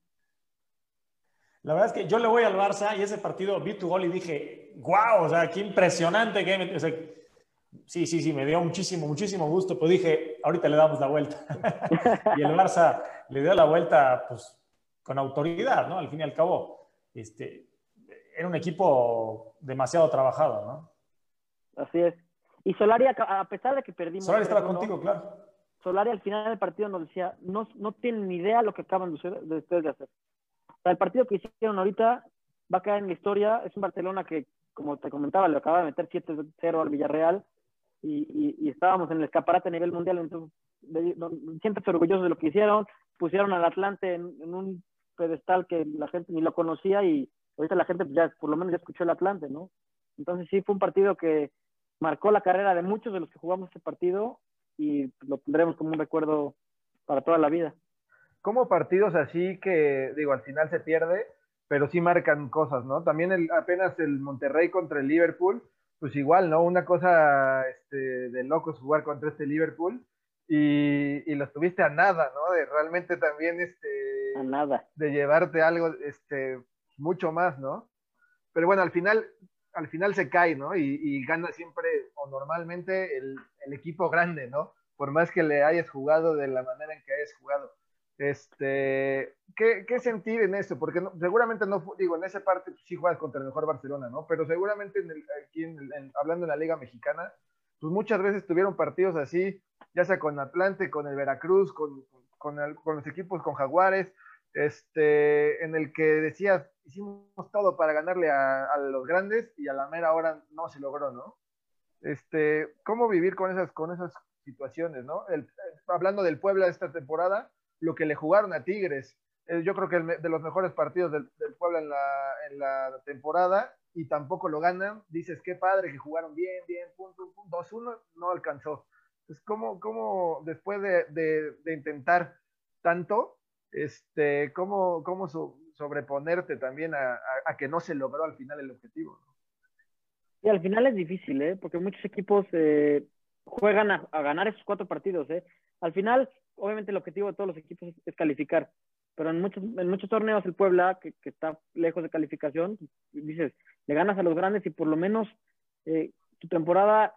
La verdad es que yo le voy al Barça y ese partido vi tu gol y dije, wow, o sea, qué impresionante que... O sea, sí, sí, sí, me dio muchísimo, muchísimo gusto, pues dije, ahorita le damos la vuelta. y el Barça le dio la vuelta, pues, con autoridad, ¿no? Al fin y al cabo, este, era un equipo demasiado trabajado, ¿no? Así es. Y Solari, a pesar de que perdimos... Solari estaba contigo, claro. Solari al final del partido nos decía, no, no tienen ni idea lo que acaban de, ustedes de hacer. O sea, el partido que hicieron ahorita va a quedar en la historia. Es un Barcelona que, como te comentaba, le acaba de meter 7-0 al Villarreal y, y, y, estábamos en el escaparate a nivel mundial, entonces siempre orgullosos de lo que hicieron, pusieron al Atlante en, en, un pedestal que la gente ni lo conocía y ahorita la gente pues, ya por lo menos ya escuchó el Atlante, ¿no? Entonces sí fue un partido que marcó la carrera de muchos de los que jugamos ese partido y lo tendremos como un recuerdo para toda la vida. Como partidos así que, digo, al final se pierde, pero sí marcan cosas, ¿no? También el, apenas el Monterrey contra el Liverpool, pues igual, ¿no? Una cosa este, de locos jugar contra este Liverpool y, y lo tuviste a nada, ¿no? De realmente también, este... A nada. De llevarte algo, este, mucho más, ¿no? Pero bueno, al final, al final se cae, ¿no? Y, y gana siempre o normalmente el, el, equipo grande, ¿no? Por más que le hayas jugado de la manera en que hayas jugado. Este, ¿qué, qué sentir en eso? Porque seguramente no, digo, en esa parte pues, sí juegas contra el mejor Barcelona, ¿no? Pero seguramente en el, aquí en, hablando en la Liga Mexicana, pues muchas veces tuvieron partidos así, ya sea con Atlante, con el Veracruz, con, con los equipos, con Jaguares, este, en el que decías, hicimos todo para ganarle a, a, los grandes y a la mera hora no se logró, ¿no? Este, ¿Cómo vivir con esas, con esas situaciones, ¿no? El, hablando del Puebla esta temporada, lo que le jugaron a Tigres. Eh, yo creo que el, de los mejores partidos del, del Puebla en la, en la, temporada y tampoco lo ganan. Dices, qué padre que jugaron bien, bien, punto, punto, 2-1, no alcanzó. Entonces, ¿cómo, cómo después de, de, de, intentar tanto, este, cómo, cómo so, sobreponerte también a, a, a, que no se logró al final el objetivo? ¿no? Y al final es difícil, ¿eh? porque muchos equipos eh, juegan a, a, ganar esos cuatro partidos. ¿eh? Al final, obviamente el objetivo de todos los equipos es, es calificar, pero en muchos, en muchos torneos el Puebla, que, que, está lejos de calificación, dices, le ganas a los grandes y por lo menos eh, tu temporada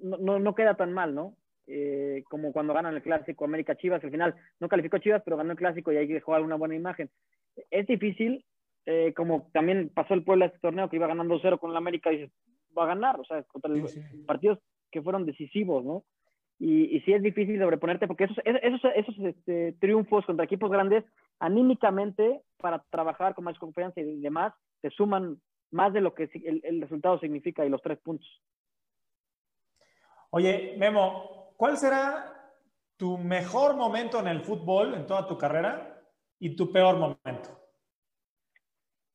no, no, no, queda tan mal, ¿no? Eh, como cuando ganan el clásico América Chivas, al final no calificó Chivas, pero ganó el clásico y ahí dejó alguna buena imagen. Es difícil, eh, como también pasó el Puebla este torneo, que iba ganando 0 con la América, dices, va a ganar, o sea, contra los partidos que fueron decisivos, ¿no? Y, y sí es difícil sobreponerte, porque esos, esos, esos este, triunfos contra equipos grandes, anímicamente, para trabajar con más confianza y demás, te suman más de lo que el, el resultado significa y los tres puntos. Oye, Memo, ¿cuál será tu mejor momento en el fútbol en toda tu carrera y tu peor momento?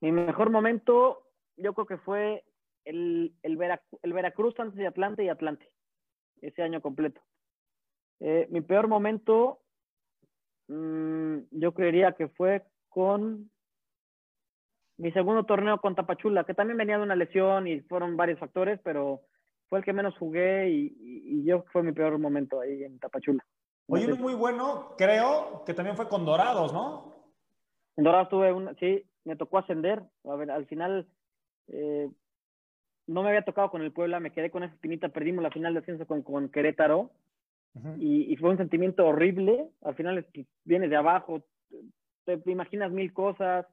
Mi mejor momento, yo creo que fue el, el, el Veracruz antes de Atlante y Atlante, ese año completo. Eh, mi peor momento, mmm, yo creería que fue con mi segundo torneo con Tapachula, que también venía de una lesión y fueron varios factores, pero fue el que menos jugué y, y, y yo fue mi peor momento ahí en Tapachula. Oye, uno muy bueno, creo que también fue con Dorados, ¿no? En Dorados tuve un, sí, me tocó ascender. A ver, al final eh, no me había tocado con el Puebla, me quedé con esa espinita, perdimos la final de ascenso con, con Querétaro uh -huh. y, y, fue un sentimiento horrible. Al final vienes de abajo, te, te imaginas mil cosas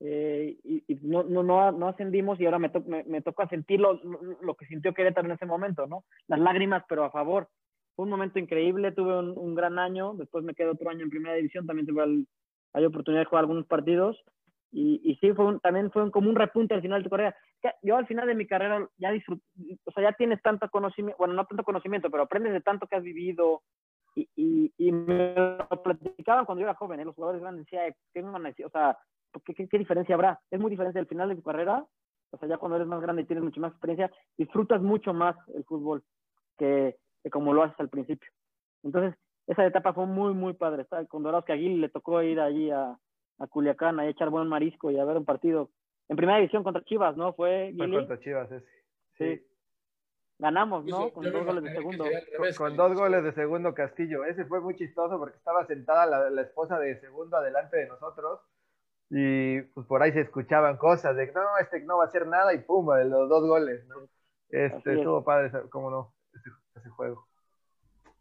eh, y, y, no, no, no, no ascendimos y ahora me, to me, me toca sentir lo, lo, que sintió Querétaro en ese momento, ¿no? Las lágrimas, pero a favor. Fue un momento increíble, tuve un, un gran año, después me quedé otro año en primera división, también tuve el, hay oportunidad de jugar algunos partidos y, y sí, fue un, también fue un, como un repunte al final de tu carrera. Yo al final de mi carrera ya disfruté, o sea, ya tienes tanto conocimiento, bueno, no tanto conocimiento, pero aprendes de tanto que has vivido y, y, y me lo platicaban cuando yo era joven, ¿eh? los jugadores grandes decían, ¿qué? O sea, ¿qué, qué, ¿qué, diferencia habrá? Es muy diferente al final de tu carrera, o sea, ya cuando eres más grande y tienes mucha más experiencia, disfrutas mucho más el fútbol que, que como lo haces al principio. Entonces, esa etapa fue muy, muy padre. Con Dorados que Aguil le tocó ir allí a, a Culiacán a echar buen marisco y a ver un partido en primera división contra Chivas, ¿no? Fue, Fue contra Chivas ese. Sí. sí. Ganamos, ¿no? Con dos goles de segundo. Con, con, dos goles de segundo Castillo. Ese fue muy chistoso porque estaba sentada la, la, esposa de segundo adelante de nosotros y pues por ahí se escuchaban cosas de no, este no va a hacer nada y pum, de los dos goles, ¿no? Este, estuvo padre, cómo no, ese, ese juego.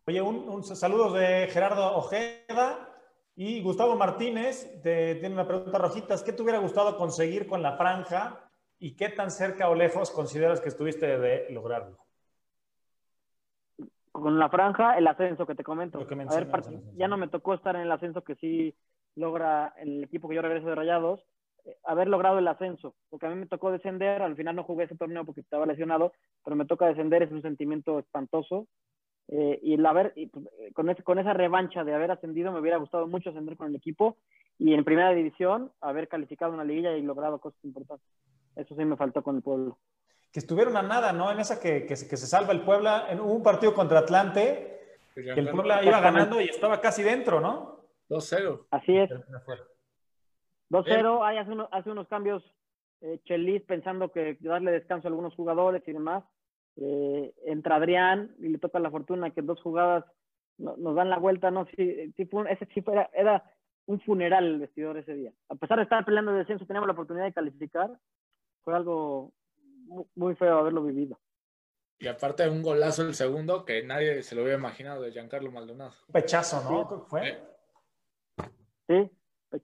Oye, un, un saludos de Gerardo Ojeda y Gustavo Martínez te, tiene una pregunta rojitas. ¿Qué te hubiera gustado conseguir con la franja y qué tan cerca o lejos consideras que estuviste de lograrlo? Con la franja, el ascenso que te comento. Que A ver, ya no me tocó estar en el ascenso que sí logra el equipo que yo regreso de Rayados, eh, haber logrado el ascenso, porque a mí me tocó descender, al final no jugué ese torneo porque estaba lesionado, pero me toca descender, es un sentimiento espantoso, eh, y, el haber, y pues, con, ese, con esa revancha de haber ascendido me hubiera gustado mucho ascender con el equipo y en primera división haber calificado una liguilla y logrado cosas importantes. Eso sí me faltó con el pueblo. Que estuvieron a nada, ¿no? En esa que, que, que se salva el Puebla, en un partido contra Atlante, que el Puebla iba ganando y estaba casi dentro, ¿no? 2-0. Así es. 2-0, hay hace, uno, hace, unos cambios eh, Chelis pensando que darle descanso a algunos jugadores y demás. Eh, entra Adrián y le toca la fortuna que dos jugadas no, nos dan la vuelta, ¿no? Sí, sí fue, ese sí era, era, un funeral el vestidor ese día. A pesar de estar peleando de descenso, teníamos la oportunidad de calificar. Fue algo muy, feo haberlo vivido. Y aparte un golazo el segundo que nadie se lo hubiera imaginado de Giancarlo Maldonado. Un pechazo, ¿no? Sí. ¿Fue? ¿Eh? Sí.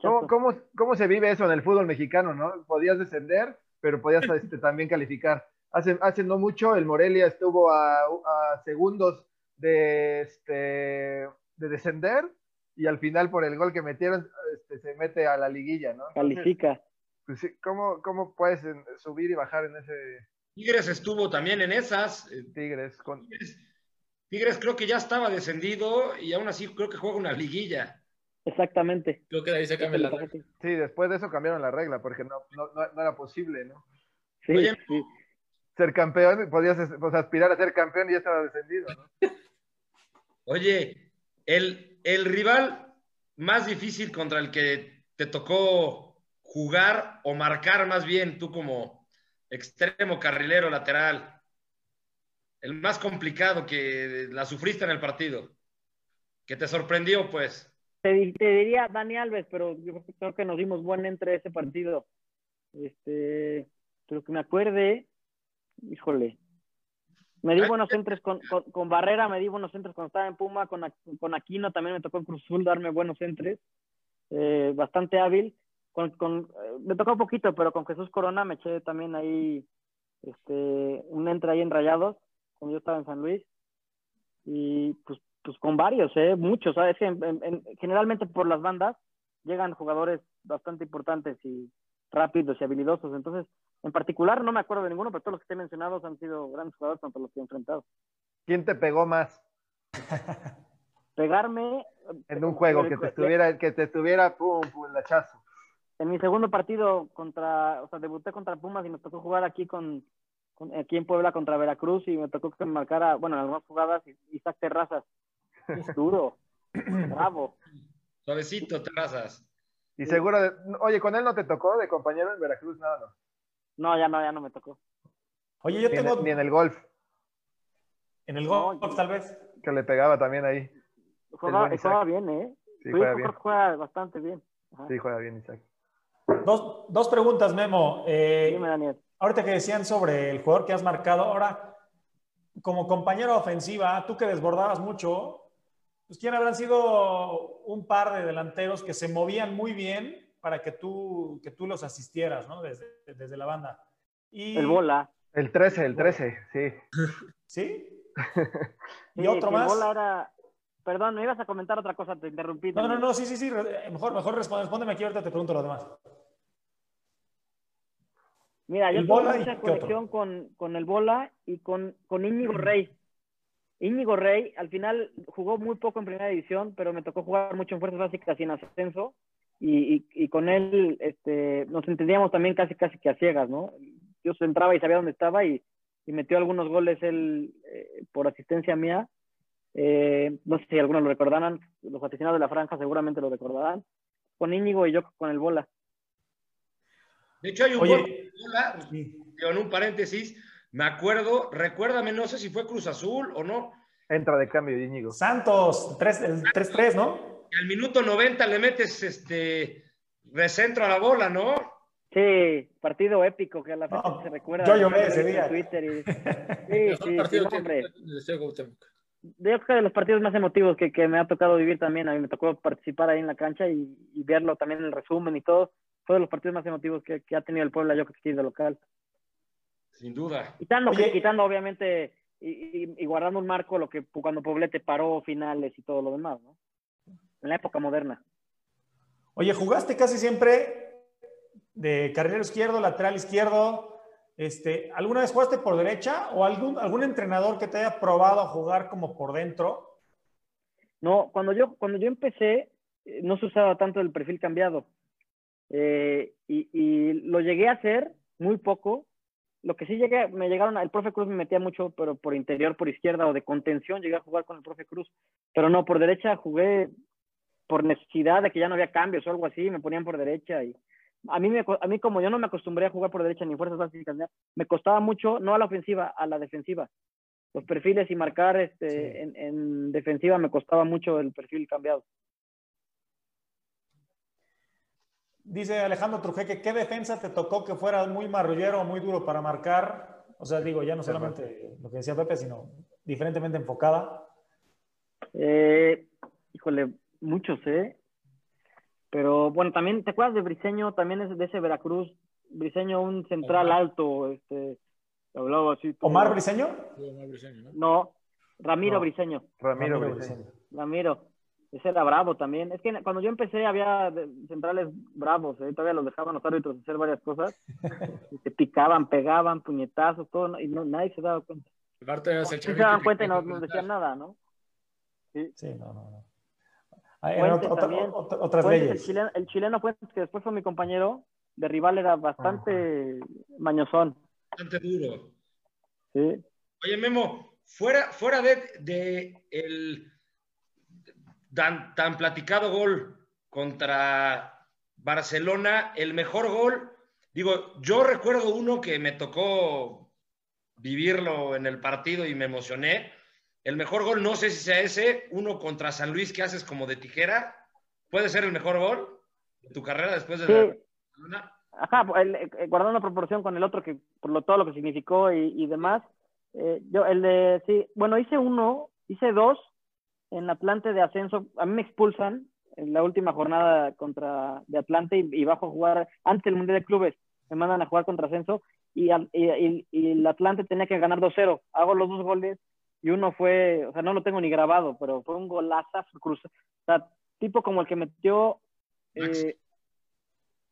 ¿Cómo, ¿Cómo, ¿Cómo, se vive eso en el fútbol mexicano, no? Podías descender, pero podías este, también calificar. Hace, hace no mucho el Morelia estuvo a, a segundos de, este, de descender y al final por el gol que metieron este, se mete a la liguilla, ¿no? Califica. Pues, ¿cómo, ¿Cómo puedes subir y bajar en ese...? Tigres estuvo también en esas. Tigres. Con... Tigres, Tigres creo que ya estaba descendido y aún así creo que juega una liguilla. Exactamente. Creo que de ahí se cambia la regla. Sí, después de eso cambiaron la regla porque no, no, no, no era posible, ¿no? Sí, Oye, sí. Ser campeón, podías pues, aspirar a ser campeón y ya estaba descendido, ¿no? Oye, el, el rival más difícil contra el que te tocó jugar o marcar más bien tú como extremo, carrilero, lateral, el más complicado que la sufriste en el partido, que te sorprendió, pues. Te, te, diría Dani Alves, pero yo creo que nos dimos buen entre ese partido. Este, pero que me acuerde, híjole, me di buenos centros con, con, con, Barrera, me di buenos centros cuando estaba en Puma, con, con Aquino también me tocó en Cruzul darme buenos centros, eh, bastante hábil. con, con eh, me tocó un poquito, pero con Jesús Corona me eché también ahí este, un entra ahí en Rayados, cuando yo estaba en San Luis. Y pues, pues con varios, ¿eh? muchos. ¿sabes? Que generalmente por las bandas llegan jugadores bastante importantes y rápidos y habilidosos. Entonces, en particular, no me acuerdo de ninguno, pero todos los que te he mencionado han sido grandes jugadores, tanto los que he enfrentado. ¿Quién te pegó más? Pegarme. En un juego, que te estuviera, que te estuviera, pum, pum, el hachazo. En mi segundo partido contra, o sea, debuté contra Pumas y me tocó jugar aquí con, aquí en Puebla contra Veracruz y me tocó que me marcara, bueno, en algunas jugadas, Isaac Terrazas. Es duro, bravo. Suavecito, Terrazas. Y seguro, oye, con él no te tocó de compañero en Veracruz, nada, no. No, ya no, ya no me tocó. Oye, yo tengo. Ni en el golf. En el golf, tal vez. Que le pegaba también ahí. Juega, bien, ¿eh? Sí, juega bien. Juega bastante bien. Sí, juega bien, Isaac. Dos, dos preguntas, Memo. Eh, Dime, Daniel. Ahorita que decían sobre el jugador que has marcado, ahora, como compañero ofensiva, tú que desbordabas mucho, pues quién habrán sido un par de delanteros que se movían muy bien para que tú, que tú los asistieras, ¿no? Desde, desde la banda. Y... El bola. El 13, el 13, sí. ¿Sí? ¿Y otro más? El bola era... Perdón, me ibas a comentar otra cosa, te interrumpí. No, no, no, sí, sí, sí. Mejor, mejor responde, respóndeme aquí, ahorita te pregunto lo demás. Mira, yo tuve mucha conexión con, con, el Bola y con, con Íñigo Rey. Íñigo Rey, al final jugó muy poco en primera división, pero me tocó jugar mucho en fuerzas básicas y en ascenso. Y, y, con él este, nos entendíamos también casi casi que a ciegas, ¿no? Yo entraba y sabía dónde estaba y, y metió algunos goles él eh, por asistencia mía. Eh, no sé si algunos lo recordarán, los aficionados de la franja seguramente lo recordarán. Con Íñigo y yo con el Bola. De hecho, hay un gol Bola, en un paréntesis, me acuerdo, recuérdame, no sé si fue Cruz Azul o no. Entra de cambio Íñigo. Santos, 3-3, ¿no? Y al minuto 90 le metes este recentro a la bola, ¿no? Sí, partido épico que a la fecha se recuerda. Yo lloré ese día. Twitter y... Sí, sí, sí, hombre. Yo creo que de los partidos más emotivos que, que, me ha tocado vivir también, a mí me tocó participar ahí en la cancha y, y verlo también en el resumen y todo, fue de los partidos más emotivos que, que ha tenido el Puebla yo que estoy de local. Sin duda. Quitando, quitando obviamente y, guardando un marco lo que cuando Poblete paró finales y todo lo demás, ¿no? En la época moderna. Oye, jugaste casi siempre de carrilero izquierdo, lateral izquierdo. Este, ¿Alguna vez jugaste por derecha o algún, algún entrenador que te haya probado a jugar como por dentro? No, cuando yo, cuando yo empecé, eh, no se usaba tanto el perfil cambiado. Eh, y, y, lo llegué a hacer muy poco, lo que sí llegué, me llegaron, el profe Cruz me metía mucho, pero por interior, por izquierda o de contención llegué a jugar con el profe Cruz, pero no, por derecha jugué por necesidad de que ya no había cambios o algo así, me ponían por derecha y a mí, me, a mí como yo no me acostumbré a jugar por derecha ni fuerzas básicas, me costaba mucho, no a la ofensiva, a la defensiva. Los perfiles y marcar este, en, en defensiva me costaba mucho el perfil cambiado. Dice Alejandro Trujeque, ¿qué defensa te tocó que fuera muy marrullero, muy duro para marcar? O sea, digo, ya no solamente lo que decía Pepe, sino diferentemente enfocada. Eh, híjole, muchos, ¿eh? Pero bueno, también, ¿te acuerdas de Briseño? También es de ese Veracruz. Briseño, un central alto, este, hablaba así. ¿Omar Briseño? ¿no? Ramiro Briseño. Ramiro, Briseño. Ramiro. Ese era bravo también. Es que cuando yo empecé había centrales bravos, ¿eh? todavía los dejaban los árbitros hacer varias cosas. Se picaban, pegaban, puñetazos, todo, y no, nadie se daba cuenta. Aparte, se daban cuenta y no nos decían nada, ¿no? Sí, sí no, no, no. También, otras leyes. El chileno, el chileno Fuentes, que después fue mi compañero de rival, era bastante mañosón. Bastante duro. Sí. Oye, Memo, fuera, fuera de, de el tan, tan platicado gol contra Barcelona, el mejor gol. Digo, yo recuerdo uno que me tocó vivirlo en el partido y me emocioné. El mejor gol, no sé si sea ese, uno contra San Luis que haces como de tijera. ¿Puede ser el mejor gol de tu carrera después de Barcelona? Ajá, eh, guardando la proporción con el otro, que por lo, todo lo que significó y, demás. Eh, yo, el de, sí, bueno, hice uno, hice dos en Atlante de ascenso, a mí me expulsan en la última jornada contra de Atlante y, bajo a jugar antes del Mundial de Clubes. Me mandan a jugar contra Ascenso y, y, y el Atlante tenía que ganar 2-0. Hago los dos goles y uno fue, o sea, no lo tengo ni grabado, pero fue un golazo cruz, o sea, tipo como el que metió eh,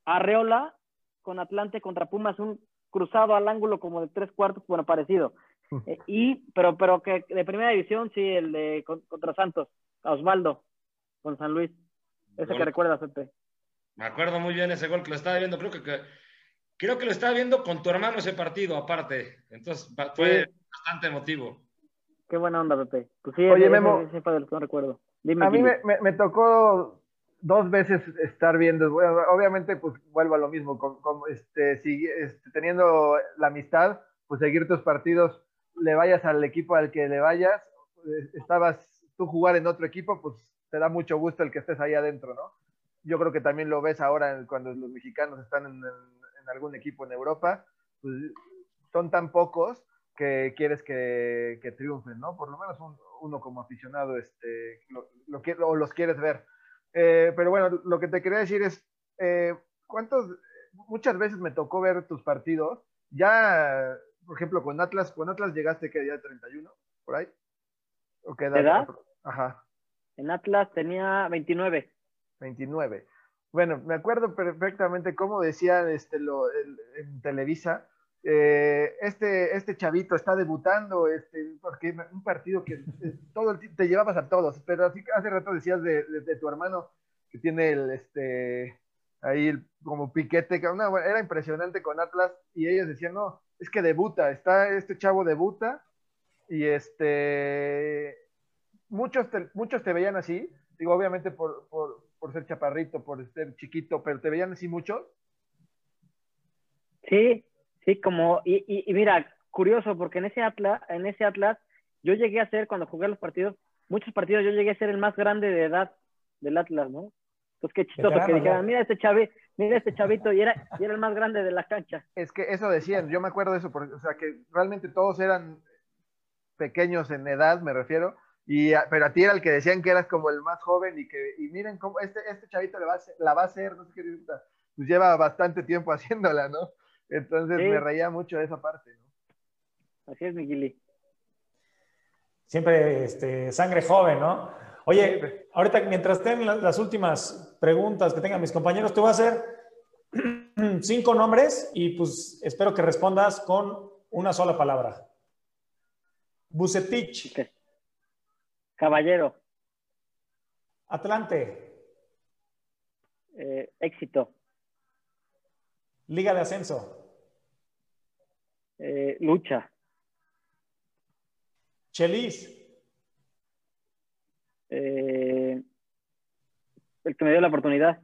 Arreola con Atlante contra Pumas, un cruzado al ángulo como de tres cuartos, bueno, parecido. Eh, y, pero, pero que de primera división, sí, el de contra Santos, Osvaldo, con San Luis. Ese que recuerdas, Pepe. Me acuerdo muy bien ese gol que lo estaba viendo, creo que, creo que lo estaba viendo con tu hermano ese partido, aparte. Entonces fue bastante emotivo. Qué buena onda, Pepe. Pues sí, Oye, Memo, ese, no recuerdo. a mí me, me, tocó dos veces estar viendo, obviamente pues vuelvo a lo mismo, como, este, si, este, teniendo la amistad, pues seguir tus partidos, le vayas al equipo al que le vayas, pues, estabas tú jugar en otro equipo, pues te da mucho gusto el que estés ahí adentro, ¿no? Yo creo que también lo ves ahora cuando los mexicanos están en, algún equipo en Europa, pues son tan pocos que quieres que, triunfen, ¿no? Por lo menos uno como aficionado, este, lo, lo, o los quieres ver. Eh, pero bueno, lo que te quería decir es, eh, ¿cuántos? Muchas veces me tocó ver tus partidos. Ya, por ejemplo, con Atlas, con Atlas llegaste que día 31, por ahí. ¿O qué edad? Ajá. En Atlas tenía 29. 29. Bueno, me acuerdo perfectamente cómo decía este, lo, en Televisa, eh, este, este chavito está debutando, este, porque un partido que eh, todo te llevabas a todos, pero así hace rato decías de, tu hermano que tiene el, este, ahí como piquete, que era impresionante con Atlas, y ellos decían, no, es que debuta, está, este chavo debuta, y este, muchos te, muchos te veían así, digo, obviamente por, por, por ser chaparrito, por ser chiquito, pero te veían así muchos. Sí, Sí, como, y, y, mira, curioso, porque en ese Atlas, en ese Atlas, yo llegué a ser, cuando jugué los partidos, muchos partidos yo llegué a ser el más grande de edad del Atlas, ¿no? Pues qué chistoso que dijeran, mira este chave, mira este chavito, y era, y era el más grande de la cancha. Es que eso decían, yo me acuerdo de eso, porque, o sea, que realmente todos eran pequeños en edad, me refiero, y pero a ti era el que decían que eras como el más joven y que, y miren cómo este, este chavito le va a la va a hacer, no sé qué, pues lleva bastante tiempo haciéndola, ¿no? Entonces me reía mucho de esa parte, ¿no? Así es, Migueli. Siempre este, sangre joven, ¿no? Oye, ahorita mientras estén las últimas preguntas que tengan mis compañeros, te voy a hacer cinco nombres y pues espero que respondas con una sola palabra. Bucetich. Caballero. Atlante. Eh, éxito. Liga de Ascenso. Eh, lucha. Chelis. Eh, el que me dio la oportunidad.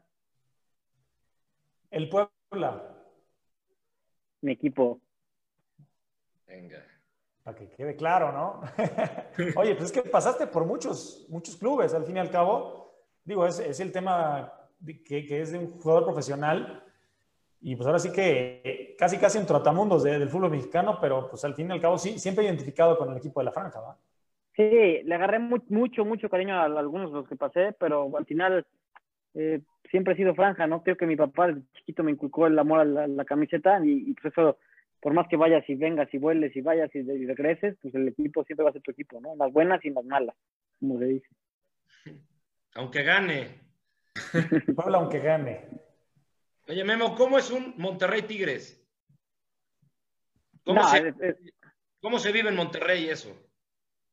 El Puebla. Mi equipo. Venga. Para que quede claro, ¿no? Oye, pues es que pasaste por muchos, muchos clubes, al fin y al cabo. Digo, es, es el tema que, que es de un jugador profesional y pues ahora sí que casi casi en trotamundos del fútbol mexicano, pero pues al fin y al cabo sí, siempre identificado con el equipo de la franja, ¿va? Sí, le agarré mucho, mucho cariño a algunos de los que pasé, pero al final eh, siempre he sido franja, ¿no? Creo que mi papá de chiquito me inculcó el amor a la, camiseta y, pues eso, por más que vayas y vengas y vueles y vayas y, y, regreses, pues el equipo siempre va a ser tu equipo, ¿no? Las buenas y las malas, como se dice. Aunque gane. Pablo, aunque gane. Oye, Memo, ¿cómo es un Monterrey Tigres? ¿Cómo, se, vive en Monterrey eso?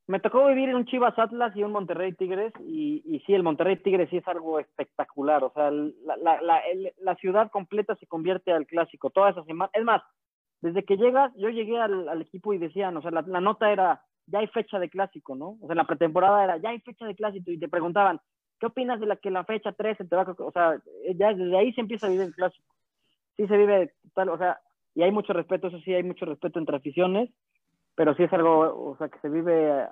Me tocó vivir en un Chivas Atlas y un Monterrey Tigres, y, y sí, el Monterrey Tigres sí es algo espectacular. O sea, la, ciudad completa se convierte al clásico toda esa semana. Es más, desde que llegas, yo llegué al, equipo y decían, o sea, la, nota era, ya hay fecha de clásico, ¿no? O sea, la pretemporada era, ya hay fecha de clásico, y te preguntaban, ¿Qué opinas de la que la fecha 13 te va a... O sea, ya desde ahí se empieza a vivir el clásico. Sí se vive tal, o sea, y hay mucho respeto, eso sí, hay mucho respeto entre aficiones, pero sí es algo, o sea, que se vive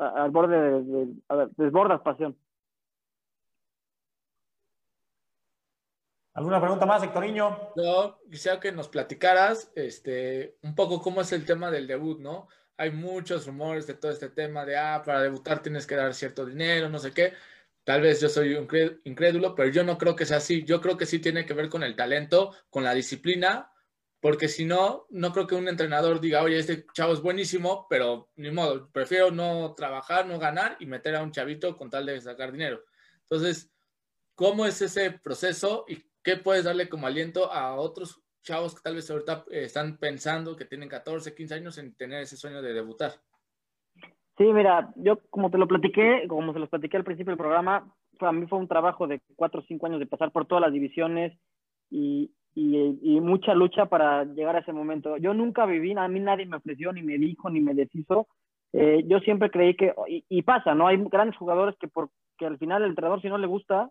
al borde de, de, desbordas pasión. ¿Alguna pregunta más, Hectoriño? No, quisiera que nos platicaras este, un poco cómo es el tema del debut, ¿no? Hay muchos rumores de todo este tema de, ah, para debutar tienes que dar cierto dinero, no sé qué Tal vez yo soy un incrédulo, pero yo no creo que sea así. Yo creo que sí tiene que ver con el talento, con la disciplina, porque si no, no creo que un entrenador diga, oye, este chavo es buenísimo, pero ni modo, prefiero no trabajar, no ganar y meter a un chavito con tal de sacar dinero. Entonces, ¿cómo es ese proceso y qué puedes darle como aliento a otros chavos que tal vez ahorita eh, están pensando que tienen 14, 15 años en tener ese sueño de debutar? Sí, mira, yo como te lo platiqué, como se los platiqué al principio del programa, para mí fue un trabajo de cuatro o cinco años de pasar por todas las divisiones y, y, mucha lucha para llegar a ese momento. Yo nunca viví, a mí nadie me ofreció, ni me dijo, ni me deshizo. Eh, yo siempre creí que, y, pasa, ¿no? Hay grandes jugadores que porque al final el entrenador si no le gusta,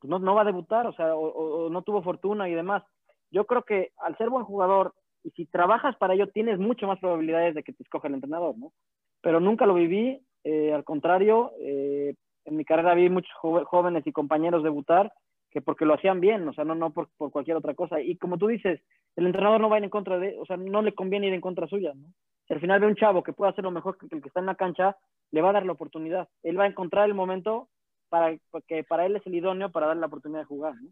pues no, no va a debutar, o sea, o, no tuvo fortuna y demás. Yo creo que al ser buen jugador y si trabajas para ello, tienes mucho más probabilidades de que te escoja el entrenador, ¿no? Pero nunca lo viví. Eh, al contrario, eh, en mi carrera vi muchos jóvenes y compañeros debutar que porque lo hacían bien, o sea, no, no por, cualquier otra cosa. Y como tú dices, el entrenador no va a ir en contra de, o sea, no le conviene ir en contra suya, ¿no? Si al final ve un chavo que puede hacer lo mejor que el que está en la cancha, le va a dar la oportunidad. Él va a encontrar el momento para que para él es el idóneo para darle la oportunidad de jugar, ¿no?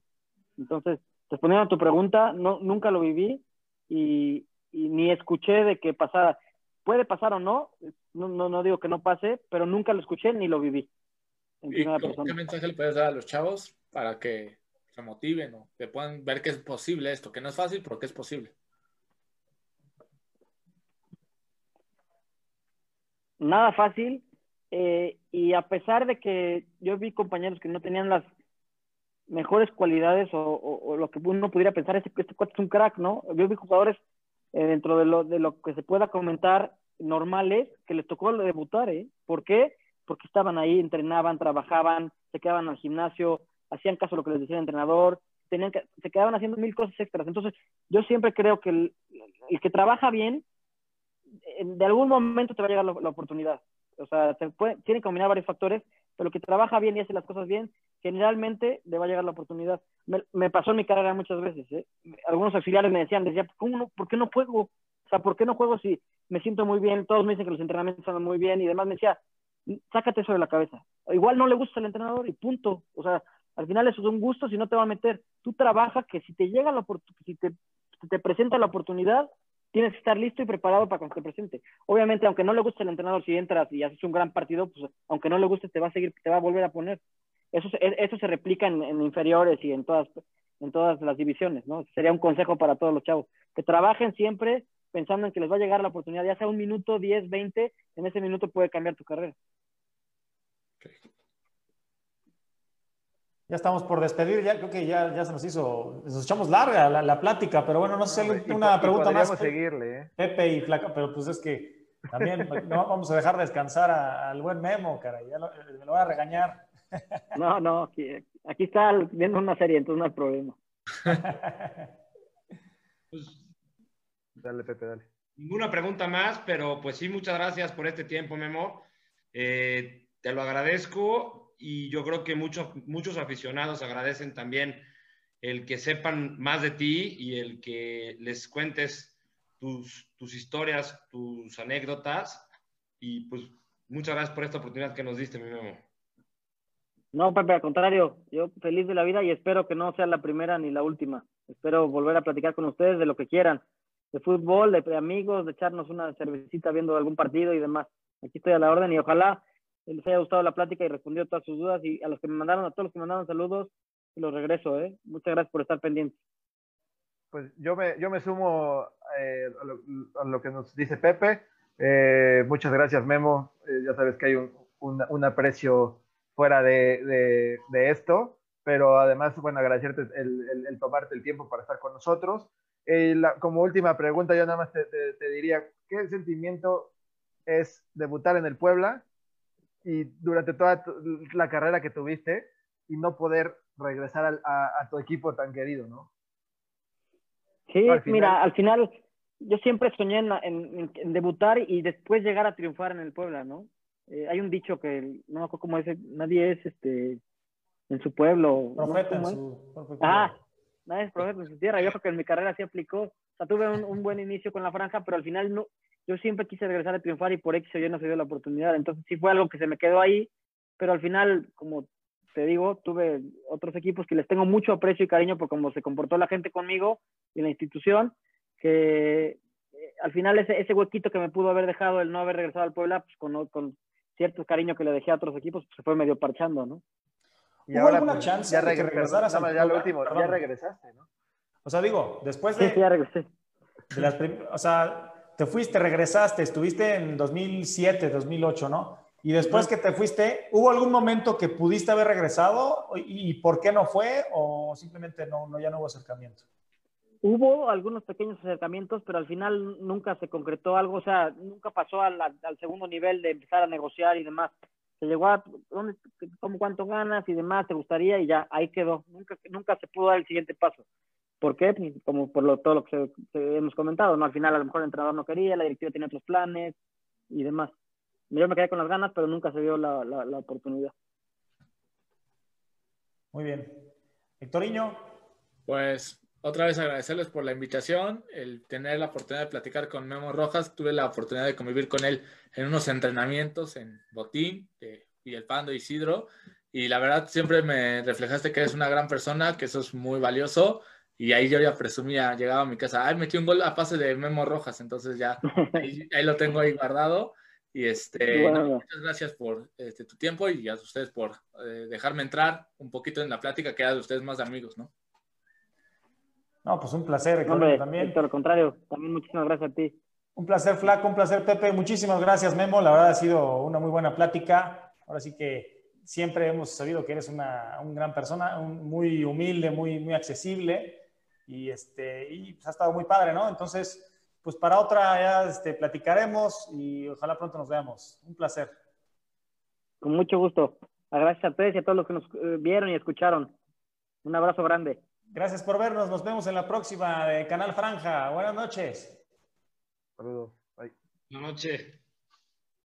Entonces, respondiendo a tu pregunta, no, nunca lo viví y, y ni escuché de que pasara. Puede pasar o no, no, no, no digo que no pase, pero nunca lo escuché ni lo viví. ¿Y ¿Qué mensaje le puedes dar a los chavos para que se motiven o que puedan ver que es posible esto? Que no es fácil, pero que es posible. Nada fácil. Eh, y a pesar de que yo vi compañeros que no tenían las mejores cualidades o, lo que uno pudiera pensar es que este cuate es un crack, ¿no? Yo vi jugadores eh, dentro de lo, de lo que se pueda comentar normales que les tocó debutar, ¿eh? ¿Por qué? Porque estaban ahí, entrenaban, trabajaban, se quedaban al gimnasio, hacían caso a lo que les decía el entrenador, tenían que, se quedaban haciendo mil cosas extras. Entonces, yo siempre creo que el, que trabaja bien, de algún momento te va a llegar la, oportunidad. O sea, se puede, tiene que combinar varios factores, pero que trabaja bien y hace las cosas bien, generalmente le va a llegar la oportunidad. Me, pasó en mi carrera muchas veces. ¿eh? Algunos auxiliares me decían, decía, ¿cómo no, ¿por qué no juego? O sea, ¿por qué no juego si me siento muy bien? Todos me dicen que los entrenamientos están muy bien y demás. Me decía, sácate eso de la cabeza. Igual no le gusta el entrenador y punto. O sea, al final eso es un gusto si no te va a meter. Tú trabaja que si te llega la oportunidad, si te, te presenta la oportunidad, tienes que estar listo y preparado para cuando te presente. Obviamente, aunque no le guste el entrenador, si entras y haces un gran partido, pues aunque no le guste, te va a seguir, te va a volver a poner. Eso, eso se replica en, inferiores y en todas, en todas las divisiones, ¿no? Sería un consejo para todos los chavos. Que trabajen siempre pensando en que les va a llegar la oportunidad, ya sea un minuto, 10, 20, en ese minuto puede cambiar tu carrera. Ya estamos por despedir, ya creo que ya, ya se nos hizo, nos echamos larga la, plática, pero bueno, no sé, una pregunta más. seguirle, ¿eh? Pepe y Flaca, pero pues es que también no vamos a dejar descansar al buen Memo, caray, ya me lo voy a regañar. No, no, aquí, está viendo una serie, entonces no hay problema. Pues, dale, Pepe, dale. Ninguna pregunta más, pero pues sí, muchas gracias por este tiempo, Memo. Eh, te lo agradezco y yo creo que muchos, muchos aficionados agradecen también el que sepan más de ti y el que les cuentes tus, tus historias, tus anécdotas. Y pues muchas gracias por esta oportunidad que nos diste, mi Memo. No, Pepe, al contrario, yo feliz de la vida y espero que no sea la primera ni la última. Espero volver a platicar con ustedes de lo que quieran, de fútbol, de, amigos, de echarnos una cervecita viendo algún partido y demás. Aquí estoy a la orden y ojalá les haya gustado la plática y respondió todas sus dudas y a los que me mandaron, a todos los que me mandaron saludos, los regreso, ¿eh? Muchas gracias por estar pendientes. Pues yo me, yo me sumo eh, a, lo, que nos dice Pepe. Eh, muchas gracias, Memo. Eh, ya sabes que hay un, un aprecio fuera de, de, esto, pero además, bueno, agradecerte el, el, tomarte el tiempo para estar con nosotros. Eh, como última pregunta, yo nada más te, te, diría, ¿qué sentimiento es debutar en el Puebla y durante toda la carrera que tuviste y no poder regresar a, a, tu equipo tan querido, ¿no? Sí, mira, al final yo siempre soñé en, en, en, debutar y después llegar a triunfar en el Puebla, ¿no? Eh, hay un dicho que no me acuerdo cómo es, nadie es este en su pueblo. Profeta en su Ah, nadie es profeta en su tierra. Yo creo que en mi carrera sí aplicó. O sea, tuve un, buen inicio con la franja, pero al final no, yo siempre quise regresar a triunfar y por X o Y no se dio la oportunidad. Entonces sí fue algo que se me quedó ahí, pero al final, como te digo, tuve otros equipos que les tengo mucho aprecio y cariño por cómo se comportó la gente conmigo y la institución, que eh, al final ese, ese huequito que me pudo haber dejado el no haber regresado al Puebla, pues con, con cierto cariño que le dejé a otros equipos, pues se fue medio parchando, ¿no? Y ¿Hubo ahora alguna pues, chance ya, de que regre- regresaras al ya lo último, ya regresaste, ¿no? O sea, digo, después Sí, de, sí, ya regresé. de las prim- o sea, te fuiste, regresaste, estuviste en 2007, 2008, ¿no? Y después que te fuiste, ¿hubo algún momento que pudiste haber regresado y, y por qué no fue o simplemente no, no ya no hubo acercamiento? Hubo algunos pequeños acercamientos, pero al final nunca se concretó algo, o sea, nunca pasó al, al segundo nivel de empezar a negociar y demás. Se llegó a, ¿dónde, cómo, cuánto ganas y demás, te gustaría y ya, ahí quedó. Nunca, nunca se pudo dar el siguiente paso. ¿Por qué? Pues, como por lo, todo lo que, hemos comentado, ¿no? Al final a lo mejor el entrenador no quería, la directiva tenía otros planes y demás. Yo me quedé con las ganas, pero nunca se dio la, la, la oportunidad. Muy bien. Victoriño, Pues otra vez agradecerles por la invitación, el tener la oportunidad de platicar con Memo Rojas. Tuve la oportunidad de convivir con él en unos entrenamientos en Botín de Villalpando y Isidro. Y la verdad siempre me reflejaste que eres una gran persona, que eso es muy valioso. Y ahí yo ya presumía, llegaba a mi casa, ay, metí un gol a pase de Memo Rojas, entonces ya ahí, ahí lo tengo ahí guardado. Y este, Bueno. no, muchas gracias por este, tu tiempo y a ustedes por eh, dejarme entrar un poquito en la plática, que era de ustedes más de amigos, ¿no? no, pues un placer, Hombre, también. Héctor, al contrario, también muchísimas gracias a ti. Un placer, Flaco, un placer, Pepe. Muchísimas gracias, Memo. La verdad ha sido una muy buena plática. Ahora sí que siempre hemos sabido que eres una, un gran persona, un- muy humilde, muy, muy accesible y, este, y pues, ha estado muy padre, ¿no? Entonces, pues para otra ya este, platicaremos y ojalá pronto nos veamos. Un placer. Con mucho gusto. Gracias a ustedes y a todos los que nos eh, vieron y escucharon. Un abrazo grande. Gracias por vernos. Nos vemos en la próxima de Canal Franja. Buenas noches. Saludos. Buenas noches.